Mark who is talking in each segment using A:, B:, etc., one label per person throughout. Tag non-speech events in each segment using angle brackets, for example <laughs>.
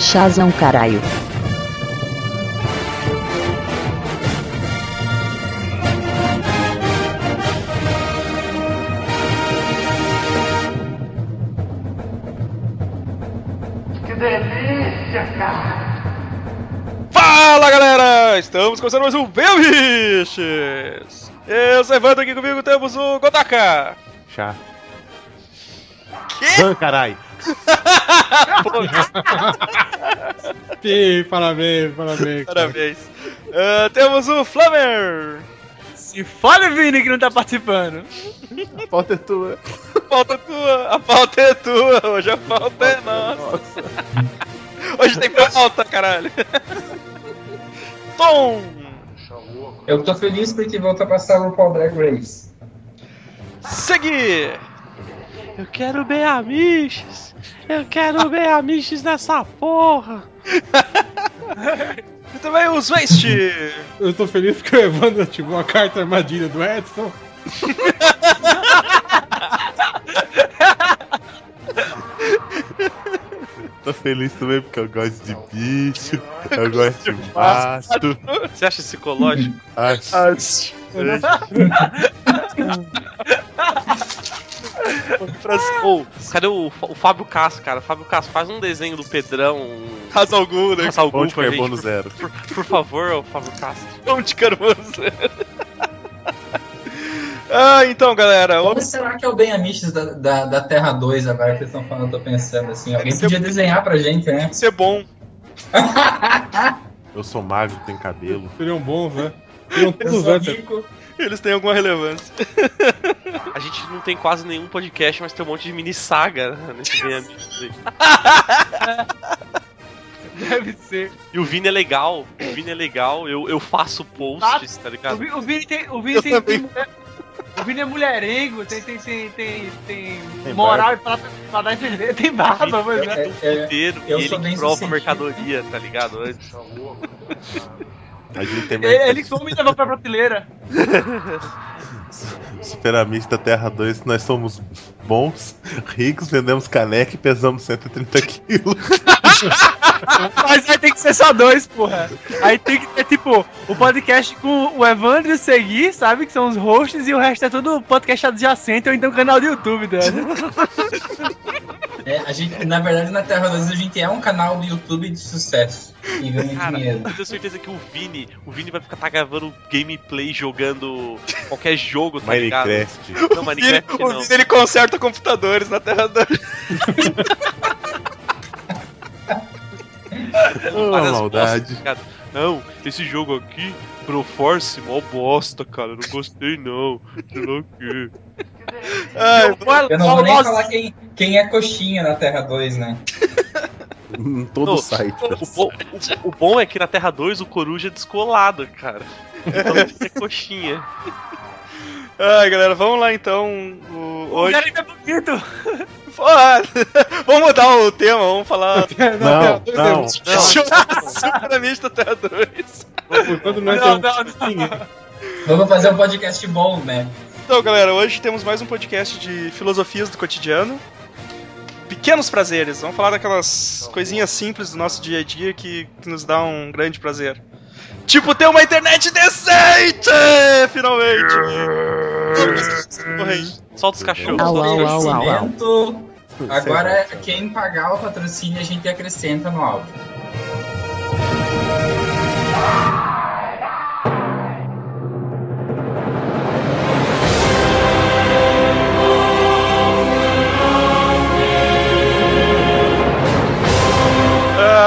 A: Chazão caralho.
B: Que delícia, cara!
C: Fala galera! Estamos começando mais um Belbiches! Eu sou Evandro, aqui comigo temos o Godaka!
D: Chá.
C: Que?
D: Ah, carai. <laughs>
E: Sim, parabéns, parabéns.
C: Parabéns! Ah, temos o Flamer!
F: Se fala, Vini, que não tá participando.
D: A pauta é tua.
C: A pauta é tua! A pauta é tua! Hoje a pauta é nossa! Hoje tem pauta, caralho! Tom!
G: Eu tô feliz porque volta a passar o Paul Drag Race.
C: Segui!
F: Eu quero bem amiches. Eu quero bem amiches nessa porra. <laughs>
C: E também os Waste!
E: Eu tô feliz porque o Evandro ativou a carta armadilha do Edson. <laughs>
D: Tô feliz também porque eu gosto de bicho, eu gosto de pasto.
F: Você acha psicológico?
D: Acho. <laughs>
F: Ô, cadê o, o Fábio Castro, cara? O Fábio Castro faz um desenho do Pedrão.
C: Raça algum, né?
F: Algum
D: Ponte
F: pra gente.
D: carbono zero.
F: Por, por favor, ô Fábio Castro.
C: De carbono <laughs> Ah, então, galera.
G: Como será que é o Ben Amiches da, da, da Terra 2 agora que vocês estão falando? Eu tô pensando assim. Alguém
C: ser-
G: podia desenhar pra gente, né?
C: Isso é bom.
D: Eu sou magro, tenho cabelo.
E: Seriam bons, né? Seriam todos antes.
G: rico. <laughs>
C: Eles têm alguma relevância.
F: A gente não tem quase nenhum podcast, mas tem um monte de mini saga né, nesse aí. <laughs>
H: Deve ser.
F: E o Vini é legal. O Vini é legal. Eu, eu faço posts, tá
H: O,
F: ligado?
H: Vi- o Vini tem. O Vini
C: Eu
H: tem,
C: também.
H: tem o Vini é mulherengo, tem, tem, tem, tem, tem moral pra, pra dar a entender. Tem barba, mas né?
G: É, é,
F: Inteiro,
G: eu
F: e ele prova mercadoria, tá ligado? Antes. <laughs>
D: A gente tem
H: Ele, ele que some e levou pra prateleira. <laughs>
D: Super Amigos da Terra 2, nós somos bons, ricos, vendemos caneca e pesamos 130 quilos. <laughs>
H: Mas aí tem que ser só dois, porra. Aí tem que ter, tipo, o podcast com o Evandro e o Segui, sabe? Que são os hosts, e o resto é tudo podcast adjacente ou então canal do YouTube, né? <laughs>
G: É, a gente, na verdade, na Terra 2 a gente é um canal do YouTube de sucesso. E ganha
F: Cara,
G: dinheiro.
F: eu tenho certeza que o Vini, o Vini vai ficar tá gravando gameplay jogando qualquer jogo, tá ligado?
D: Minecraft.
F: Não, Minecraft
C: o
F: não.
C: Vini, ele conserta computadores na Terra 2.
D: Oh, maldade.
F: bostas, cara. Não, esse jogo aqui, Proforce, mó bosta, cara. Não gostei não. Sei lá o quê.
C: Ai,
G: Eu não vou nem falar quem, quem é coxinha na Terra 2, né?
D: Em todo
F: Não,
D: o site.
F: O, bo- o- o bom é que na Terra 2 o Coruja é descolado, cara. Então ele é coxinha.
C: ai, galera, vamos lá então. O,
H: O
C: hoje.
H: cara é bonito. <laughs>
C: Ah, <laughs> vamos mudar o tema, vamos falar. <laughs>
D: Não, não.
C: Superamente da Terra 2.
E: Quando não
H: Não, não, não.
G: Vamos fazer um podcast bom, né?
C: Então, galera, hoje temos mais um podcast de filosofias do cotidiano. Pequenos prazeres. Vamos falar daquelas coisinhas simples do nosso dia a dia que, que nos dá um grande prazer. Tipo, ter uma internet decente! Finalmente!
F: Solta os cachorros.
A: Au, au, au, au, au.
G: Oferecimento. Agora, quem pagar o patrocínio, a gente acrescenta no áudio.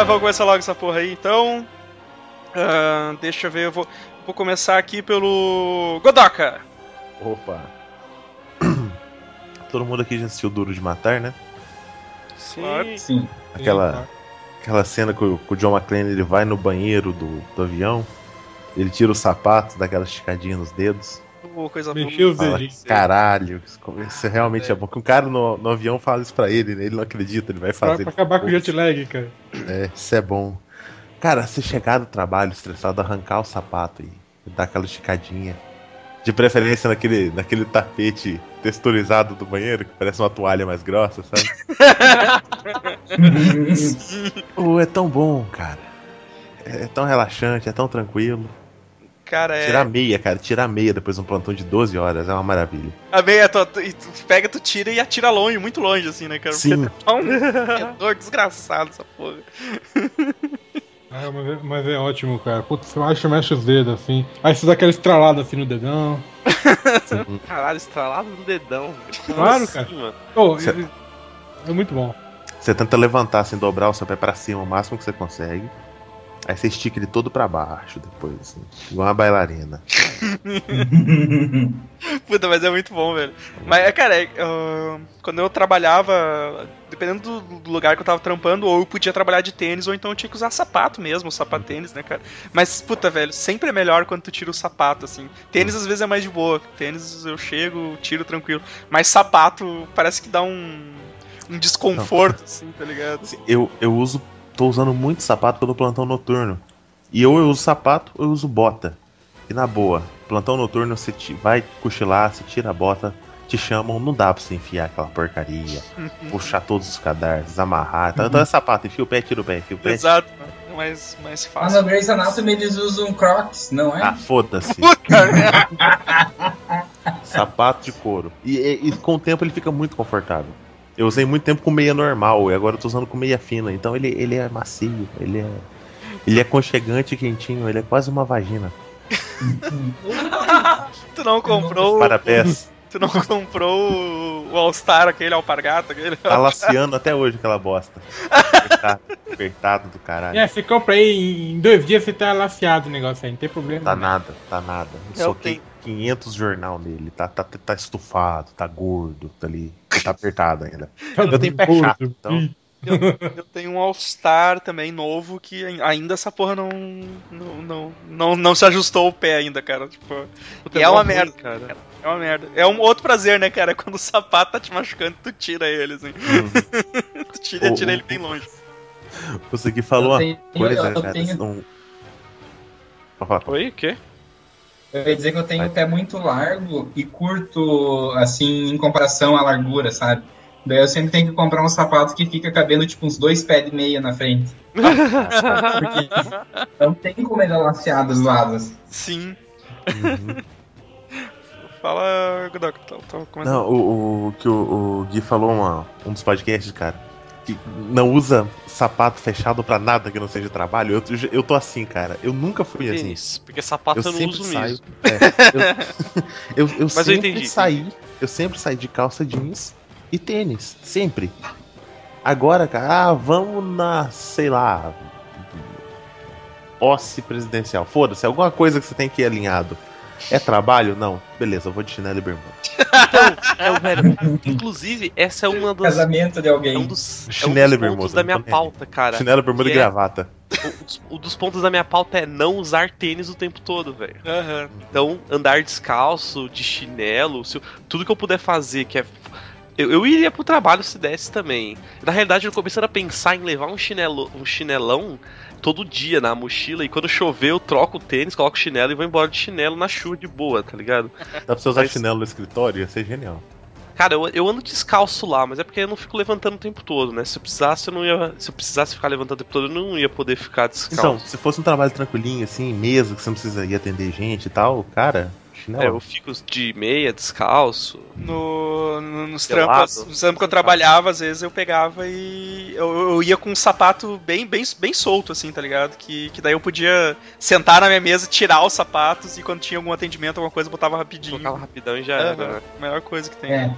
C: Ah, vamos começar logo essa porra aí, então. Ah, deixa eu ver, eu vou, vou começar aqui pelo. Godoka!
D: Opa. <clears throat> Todo mundo aqui já assistiu Duro de Matar, né?
C: Sim.
G: Sim.
D: Aquela, aquela cena que o, que o John McClane ele vai no banheiro do, do avião, ele tira os sapatos, dá aquela esticadinha nos dedos.
C: Oh, coisa boa.
E: Mexeu os dedinhos.
D: caralho, isso, isso realmente é. bom. Que um cara no, no avião fala isso pra ele, né? ele não acredita, ele vai
E: Pra,
D: fazer.
E: pra acabar com o jet lag, cara.
D: É, isso é bom. Cara, você chegar do trabalho estressado, arrancar o sapato e dar aquela esticadinha. De preferência naquele, naquele tapete texturizado do banheiro, que parece uma toalha mais grossa, sabe? <laughs> Oh, é tão bom, cara. É é tão relaxante, é tão tranquilo.
C: Cara, é.
D: Tirar a meia, cara. Tirar a meia depois de um plantão de 12 horas é uma maravilha.
C: A meia, tu, tu, tu pega, tu tira e atira longe, muito longe, assim, né, cara?
D: Sim.
C: Porque tá um <laughs> corredor desgraçado essa porra. <laughs>
E: Ah, mas, é, mas é ótimo, cara. Putz, você acha, mexe os dedos assim. Aí você dá aquela estralada assim no dedão. <laughs>
F: Caralho, estralado no dedão.
E: Claro,
F: assim,
E: cara.
F: mano?
E: Oh,
D: Cê-
E: é, é muito bom.
D: Você tenta levantar, assim, dobrar o seu pé pra cima o máximo que você consegue. Aí você estica ele todo pra baixo depois, assim. Igual uma bailarina. <laughs>
C: Puta, mas é muito bom, velho. Mas, é, cara, é, ah, quando eu trabalhava, dependendo do, lugar que eu tava trampando, ou eu podia trabalhar de tênis, ou então eu tinha que usar sapato mesmo, sapato tênis, né, cara? Mas, puta, velho, sempre é melhor quando tu tira o sapato, assim. Tênis às vezes é mais de boa. Tênis eu chego, tiro tranquilo. Mas sapato parece que dá um, um desconforto, assim, tá ligado?
D: Eu, eu uso. Tô usando muito sapato pelo plantão noturno. E ou eu uso sapato ou eu uso bota. E na boa, plantão noturno você te- vai cochilar, você tira a bota, te chamam, não dá pra você enfiar aquela porcaria, <laughs> puxar todos os cadarços, amarrar. Então, então é sapato, enfia o pé, tira o pé, enfia o pé.
C: Exato, é mais, mais
G: Mas
C: fácil.
G: no Grey's Anatomy eles usam Crocs, não é?
D: Ah, foda-se. Sapato de couro. E, e- e com o tempo ele fica muito confortável. Eu usei muito tempo com meia normal e agora eu tô usando com meia fina. Então ele, ele é macio, ele é. Ele é conchegante e quentinho, ele é quase uma vagina. <laughs>
C: Tu não comprou.
D: Parabéns.
C: Tu não comprou o- All-Star, aquele alpargata, aquele.
D: Tá laciando até hoje aquela bosta. Apertado, apertado do caralho.
E: É, você compra aí, em dois dias você tá laceado o negócio aí, não tem problema.
D: Tá nada, tá nada. Eu
C: Eu
D: soquei 500 jornal nele. Tá, tá, tá estufado, tá gordo, tá ali. Tá <laughs> apertado ainda.
E: Tá
D: Eu tenho pé
E: gordo.
D: chato, então. <laughs>
C: Eu, eu tenho um All-Star também novo que ai- ainda essa porra não, não, não, não, não se ajustou o pé ainda, cara. Tipo, E é uma
F: ruim,
C: merda.
F: cara.
C: é uma merda. É um outro prazer, né, cara? Quando o sapato tá te machucando, tu tira ele, assim.
D: Uhum. <laughs>
C: tu tira,
D: O-
C: tira
D: o-
C: ele bem longe.
D: Você que falou
G: Eu
D: uma
G: tenho-
D: coisa,
G: eu
D: cara.
G: tenho-
D: Um... Falar,
F: Oi, o quê?
G: Eu ia dizer que eu tenho o pé muito largo e curto, assim, em comparação à largura, sabe? Daí eu sempre tenho que comprar um sapato que fica cabendo, tipo, uns dois pés de meia na frente. Porque <laughs> não tem como ele lacear dos lados.
C: Sim.
D: Uhum. <laughs>
C: Fala, Godok.
D: Não, o, o que o, o Gui falou uma, um dos podcasts, cara, que não usa sapato fechado pra nada que não seja trabalho. Eu, eu tô assim, cara. Eu nunca fui assim.
F: Tênis, porque sapato eu, não
D: sempre
F: uso
D: saio.
F: mesmo.
D: É, eu, <laughs> eu, eu
F: Mas eu
D: sempre
F: entendi,
D: saí. Eu sempre saí de calça jeans e tênis. Sempre. Agora, cara, ah, vamos na, sei lá. Posse presidencial. Foda-se, alguma coisa que você tem que ir alinhado. É trabalho? Não. Beleza, eu vou de chinelo e bermuda.
F: É, o velho. Inclusive, essa é uma das.
G: Casamento de
F: É um
G: alguém.
F: dos, é um
D: Chinelo e
F: dos
D: bermuda,
F: pontos da minha pauta, cara.
D: chinelo, bermuda e
F: é-
D: gravata.
F: Um dos, dos pontos da minha pauta é não usar tênis o tempo todo, velho.
C: Aham.
F: Então, andar descalço, de chinelo, se eu- tudo que eu puder fazer, que é. Eu, eu iria pro trabalho se desse também. Na realidade, eu começando a pensar em levar um, chinelo, um chinelão todo dia na mochila e quando chover eu troco o tênis, coloco o chinelo e vou embora de chinelo na chuva de boa, tá ligado?
D: Dá pra você usar
F: Mas-
D: chinelo no escritório? Ia ser genial.
F: Cara, eu, eu ando descalço lá, mas é porque eu não fico levantando o tempo todo, né? Se eu precisasse, eu não ia. Se eu precisasse ficar levantando o tempo todo, eu não ia poder ficar
D: Então,
F: descalço.
D: se fosse um trabalho tranquilinho, assim, mesa, que você não precisa ir atender gente e tal, cara, chinelo.
F: É, eu fico de meia, descalço.
C: No, no- nos trampos, nos trampos que eu trabalhava, às vezes eu pegava e eu, eu ia com um sapato bem, bem, bem solto, assim, tá ligado? Que, que daí eu podia sentar na minha mesa, tirar os sapatos e quando tinha algum atendimento, alguma coisa, eu botava rapidinho.
F: Colocava rapidão e já era, né?
C: Melhor coisa que tem.
G: É.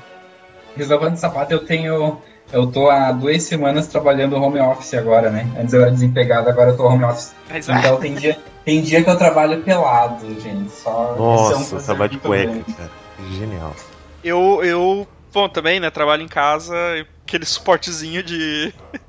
G: Resolvendo sapato, eu tenho. Eu tô há duas semanas trabalhando home office agora, né? Antes eu era desempregado, agora eu tô home office.
C: Mas,
G: Então tem dia, tem dia que eu trabalho pelado, gente. Só esse é um
D: Nossa, trabalho de cueca,
G: grande.
D: cara. Genial.
C: eu, eu, bom, também, né, trabalho em casa, aquele suportezinho de. <laughs>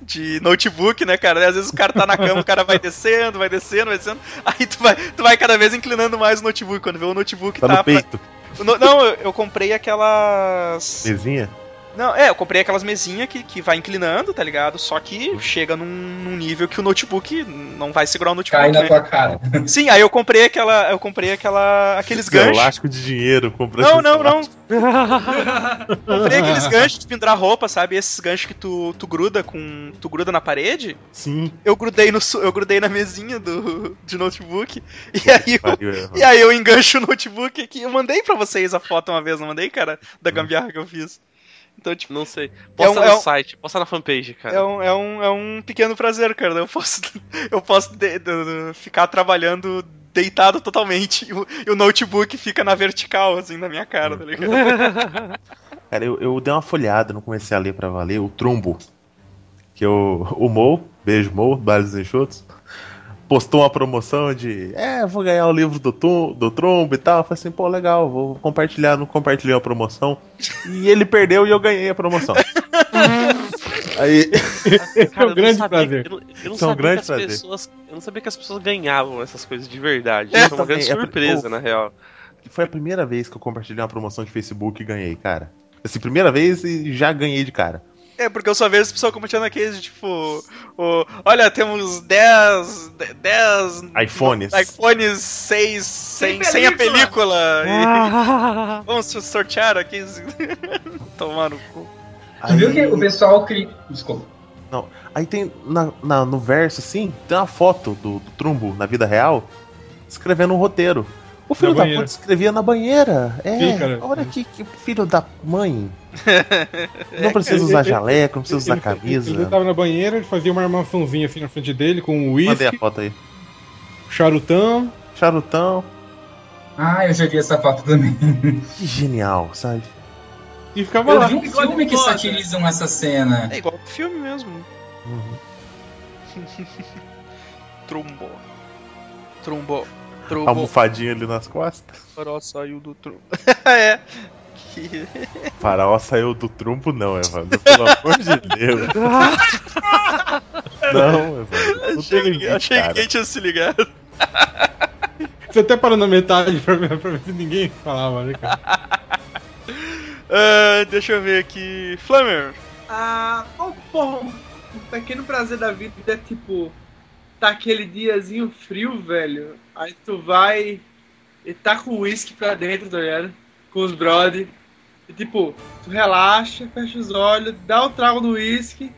C: De notebook, né, cara? Às vezes o cara tá na cama, o cara vai descendo, vai descendo, vai descendo. <laughs> Aí tu vai, tu vai cada vez inclinando mais o notebook. Quando vê o notebook
D: Tá
C: tá.
D: no peito.
C: pra- No- Não, eu, eu comprei aquelas.
D: Mesinha?
C: Não, é, eu comprei aquelas mesinhas que, que vai inclinando, tá ligado? Só que chega num, num nível que o notebook não vai segurar o notebook.
G: Cai na
C: né?
G: tua cara.
C: Sim, aí eu comprei aquela. Eu comprei aquela. aqueles ganchos.
D: elástico de dinheiro. comprou
C: Não, não, não. <laughs> comprei aqueles ganchos de pendurar roupa, sabe? Esses ganchos que tu, tu gruda com. Tu gruda na parede.
D: Sim.
C: Eu grudei, no, eu grudei na mesinha do, de notebook. E aí eu, e aí eu engancho o notebook aqui. Eu mandei pra vocês a foto uma vez, não mandei, cara? Da gambiarra que eu fiz. Então, tipo,
F: Não sei. Posta
C: um-
F: no
C: é um-
F: site, posta na fanpage, cara.
C: é um, é, um, é um pequeno prazer, cara. Eu posso, <laughs> eu posso de- de- ficar trabalhando deitado totalmente e o, e o notebook fica na vertical, assim, na minha cara, tá ligado? <laughs>
D: Cara, eu, eu dei uma folhada, não comecei a ler pra valer, o Trumbo. Que eu, o Mo, beijo Mo, Bares Enxutos, postou uma promoção de é, vou ganhar o livro do, tum, do Trumbo e tal. Eu falei assim, pô, legal, vou compartilhar, não compartilhei a promoção. E ele perdeu e eu ganhei a promoção. <laughs> Aí,
E: Esse é
F: Cara,
E: um
F: eu
E: grande
F: não sabia-
E: prazer.
F: Eu não, eu não
D: é um
F: sabia
D: grande
F: que as
D: prazer.
F: pessoas. Eu não sabia que as pessoas ganhavam essas coisas de verdade.
D: É,
F: Isso é uma
D: também,
F: grande
D: é-
F: surpresa,
D: oh.
F: na real.
D: foi a primeira vez que eu compartilhei uma promoção de Facebook e ganhei, cara. Assim, primeira vez e já ganhei de cara.
C: É, porque eu só vejo as pessoas compartilhando aqueles, tipo, o, olha, temos 10, 10
D: iPhones.
C: iPhones 6 sem,
H: Sem
C: sem a
H: película.
C: película. E <laughs> vamos sortear aqui. <laughs> Tomar no cu.
G: Tu viu que o pessoal cria. Desculpa.
D: Aí tem na, na- no verso, assim, tem uma foto do, do Trumbo na vida real escrevendo um roteiro. O filho da puta escrevia na banheira. É,
E: Sim, cara.
D: olha que, que filho da mãe. <laughs> Não precisa usar jaleco, não precisa usar camisa.
E: Ele tava na banheira, ele fazia uma armaçãozinha assim na frente dele com um
D: Mandei a
E: uísque,
D: foto aí.
E: charutão.
D: Charutão.
G: Ah, eu já vi essa foto também.
D: Que genial, sabe?
E: E ficava
G: Eu
E: lá.
G: vi um filme que satirizam essa cena.
C: É igual pro filme mesmo.
D: Uhum. <laughs>
C: Trumbo. Trumbo. Trumbo.
D: almofadinha ali nas costas.
C: O farol saiu do trumbo. é. Que-
D: Faraó saiu do <laughs> trumbo, não, Evandro. Pelo amor de Deus. <laughs> Não, Evandro. Não
C: Achei,
D: limite,
C: achei que ninguém tinha se ligado. <laughs>
E: Você até parou na metade pra ver, pra ver se ninguém falava, né, cara?
C: Ah, deixa eu ver aqui. Flamer.
H: Ah, oh, porra, um pequeno prazer da vida é tipo, tá aquele diazinho frio, velho. Aí tu vai e tá com o uísque pra dentro, tá ligado? Com os brother. E tipo, tu relaxa, fecha os olhos, dá o trago do uísque,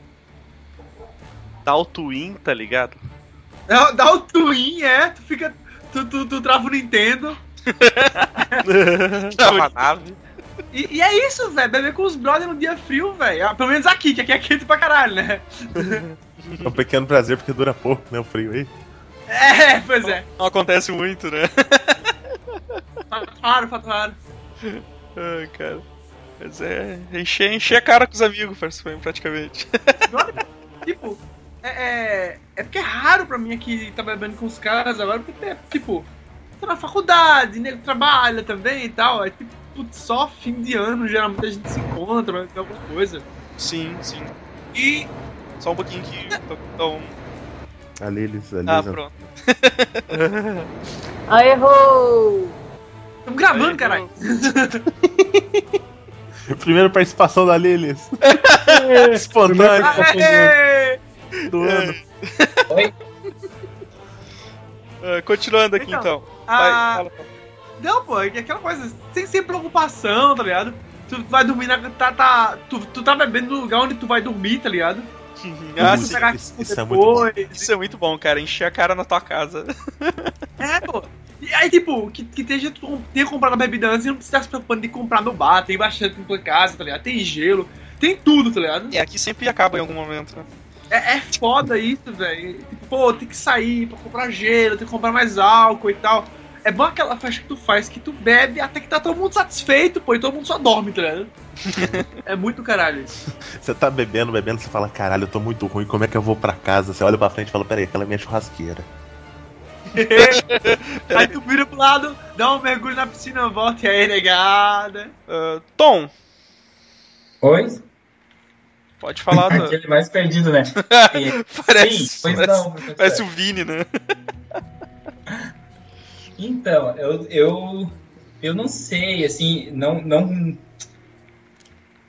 F: Dá o twin, tá ligado?
H: dá, dá o twin, é, tu fica. Tu, tu, tu trava o Nintendo. <laughs>
F: Tava a nave.
H: E, e é isso, velho. Beber com os brother no dia frio, velho. Ah, Pelo menos aqui, que aqui é quente pra caralho, né? <laughs>
D: É um pequeno prazer porque dura pouco, né? O frio aí.
H: É, pois é.
C: Não acontece muito, né?
H: Claro, claro.
C: Ai, cara. Mas é. Encher, encher a cara com os amigos, praticamente.
H: tipo, é, é, é porque é raro pra mim aqui tá bebendo com os caras agora, porque, é, tipo, tô na faculdade, nego trabalha também e tal. É tipo, putz, só fim de ano geralmente a gente se encontra, alguma coisa.
C: Sim, sim.
H: E
C: Só um pouquinho que. Então...
D: Ali eles. Ali
C: Ah, pronto. <laughs>
A: Ah, errou!
H: estamos gravando, caralho. <laughs>
D: Primeira participação da Lilis. <laughs> Espontânea
H: Aê!
D: do ano.
C: Ah, continuando aqui
H: Então,
C: então. Vai,
H: Ah,
C: fala.
H: Não, pô, é que aquela coisa, sem, sem preocupação, tá ligado? Tu vai dormir na. Tá, tá, tu, tu tá bebendo no lugar onde tu vai dormir, tá ligado?
C: Ah,
D: isso- isso é muito bom.
H: depois.
C: Isso é muito bom, cara. Encher a cara na tua casa. <laughs>
H: É, pô. E aí, tipo, que, que tenha, tenha comprado a bebida antes e não precisa se preocupando de comprar no bar. Tem bastante na tua casa, tá ligado? Tem gelo, tem tudo, tá ligado?
C: E aqui sempre acaba em algum momento, né?
H: É, é foda isso, velho. Tipo, pô, tem que sair pra comprar gelo, tem que comprar mais álcool e tal. É bom aquela festa que tu faz, que tu bebe até que tá todo mundo satisfeito, pô, e todo mundo só dorme, tá ligado? é muito caralho isso. <laughs>
D: Você tá bebendo, bebendo, você fala, caralho, eu tô muito ruim, como é que eu vou pra casa? Você olha pra frente e fala, peraí, aquela é minha churrasqueira. <laughs>
H: aí tu vira pro lado, dá um mergulho na piscina, volta e aí, negada.
C: Ah, Tom,
G: Oi?
C: pode falar. <laughs> Da...
G: Aquele mais perdido, né?
C: Parece,
G: Sim, pois
C: parece,
G: não. professor.
C: parece o Vini, né?
G: Então, eu, eu, eu não sei, assim, não, não.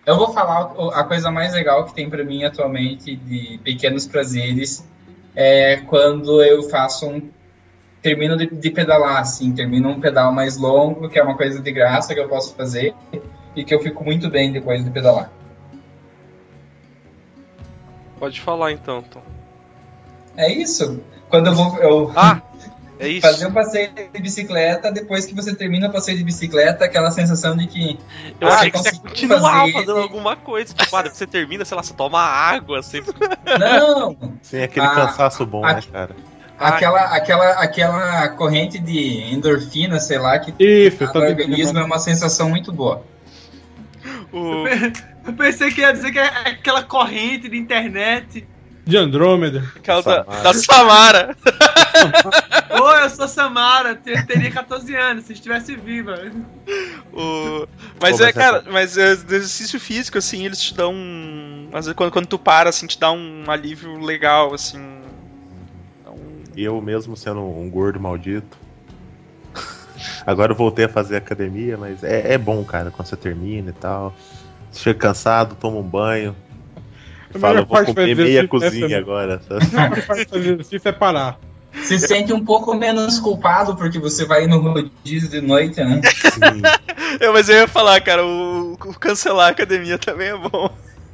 G: Eu vou falar a coisa mais legal que tem pra mim atualmente de pequenos prazeres é quando eu faço um termino de, de pedalar assim, termino um pedal mais longo, que é uma coisa de graça que eu posso fazer e que eu fico muito bem depois de pedalar.
F: Pode falar então, Tom.
G: É isso. Quando eu vou eu
F: Ah, é isso.
G: fazer um passeio de bicicleta, depois que você termina o passeio de bicicleta, aquela sensação de que
F: Eu
G: Ah,
F: achei que você continuar
G: fazer
F: fazendo alguma coisa. Tipo, ah, depois você termina, sei lá, você toma água, você. <laughs>
G: não,
D: Tem aquele
G: Ah,
D: cansaço bom, né,
G: aqui-
D: cara?
G: aquela aquela aquela corrente de endorfina, sei lá, que
E: Isso,
G: no organismo é uma sensação muito boa.
C: O-
H: Eu pensei que ia dizer que é aquela corrente de internet.
E: de Andrômeda.
C: aquela da,
D: Samara.
C: da Samara. <laughs>
H: Oi, eu sou Samara, te- teria 14 anos, se estivesse viva.
C: O- Mas
D: Pô,
C: é,
D: mas é
C: cara, mas é, do exercício físico, assim, eles te dão. um- Às vezes quando, quando tu para, assim, te dá um alívio legal, assim. Um-
D: Eu mesmo sendo um gordo maldito. Agora eu voltei a fazer academia, mas é, é bom, cara, quando você termina e tal. Você chega cansado, toma um banho.
E: A
D: Fala,
E: melhor
D: eu vou
E: parte
D: comer meia
E: dizer
D: cozinha
E: essa-
D: agora.
E: A melhor parte fazer exercício é parar.
G: Se sente um pouco menos culpado porque você vai no rodízio de noite, né? <laughs>
C: Eu, mas eu ia falar, cara, o, o cancelar a academia também é bom.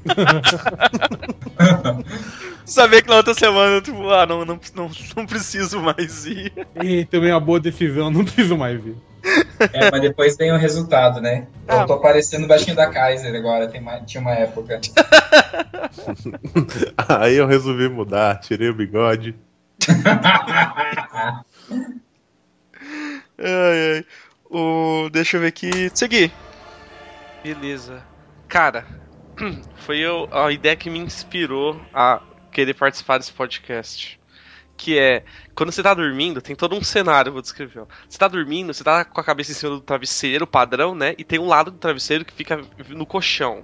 C: <laughs> Saber que na outra semana, tipo, ah, não, não, não, não preciso mais ir.
E: E também uma boa decisão, não preciso mais vir.
G: É, mas depois vem o resultado, né? Eu
C: Ah.
G: tô parecendo o baixinho da Kaiser agora, tem uma- tinha uma época. <laughs>
D: Aí eu resolvi mudar, tirei o bigode. <laughs>
C: Ai, ai. O, deixa eu ver aqui. Seguir.
F: Beleza. Cara, <clears throat> foi eu, a ideia que me inspirou a querer participar desse podcast. Que é, quando você tá dormindo, tem todo um cenário, eu vou descrever. ó. Você tá dormindo, você tá com a cabeça em cima do travesseiro, padrão, né? E tem um lado do travesseiro que fica no colchão.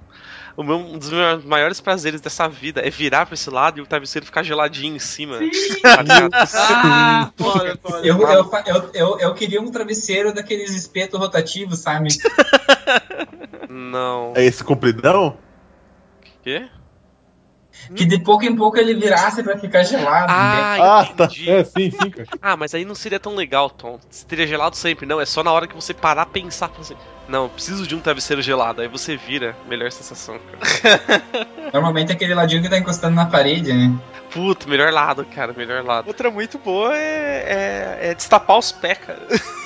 F: O meu, um dos meus maiores prazeres dessa vida é virar pra esse lado e o travesseiro ficar geladinho em cima. <laughs> <laughs>
H: Ah, foda, foda.
G: Eu, eu, fa- eu, eu, eu queria um travesseiro daqueles espetos rotativos, sabe? <laughs>
F: Não.
D: É esse compridão?
F: Quê?
G: Que de pouco em pouco ele virasse pra ficar gelado.
F: Ah,
D: Ah, tá.
F: entendi.
E: É, sim, sim, cara.
F: Ah, mas aí não seria tão legal, Tom. Seria gelado sempre. Não, é só na hora que você parar pensar. falar Assim, não, preciso de um travesseiro gelado. Aí você vira. Melhor sensação, cara. <laughs>
G: Normalmente é aquele ladinho que tá encostando na parede, né?
F: Puta, melhor lado, cara. Melhor lado.
C: Outra muito boa é, é, é destapar os pés, cara. <laughs>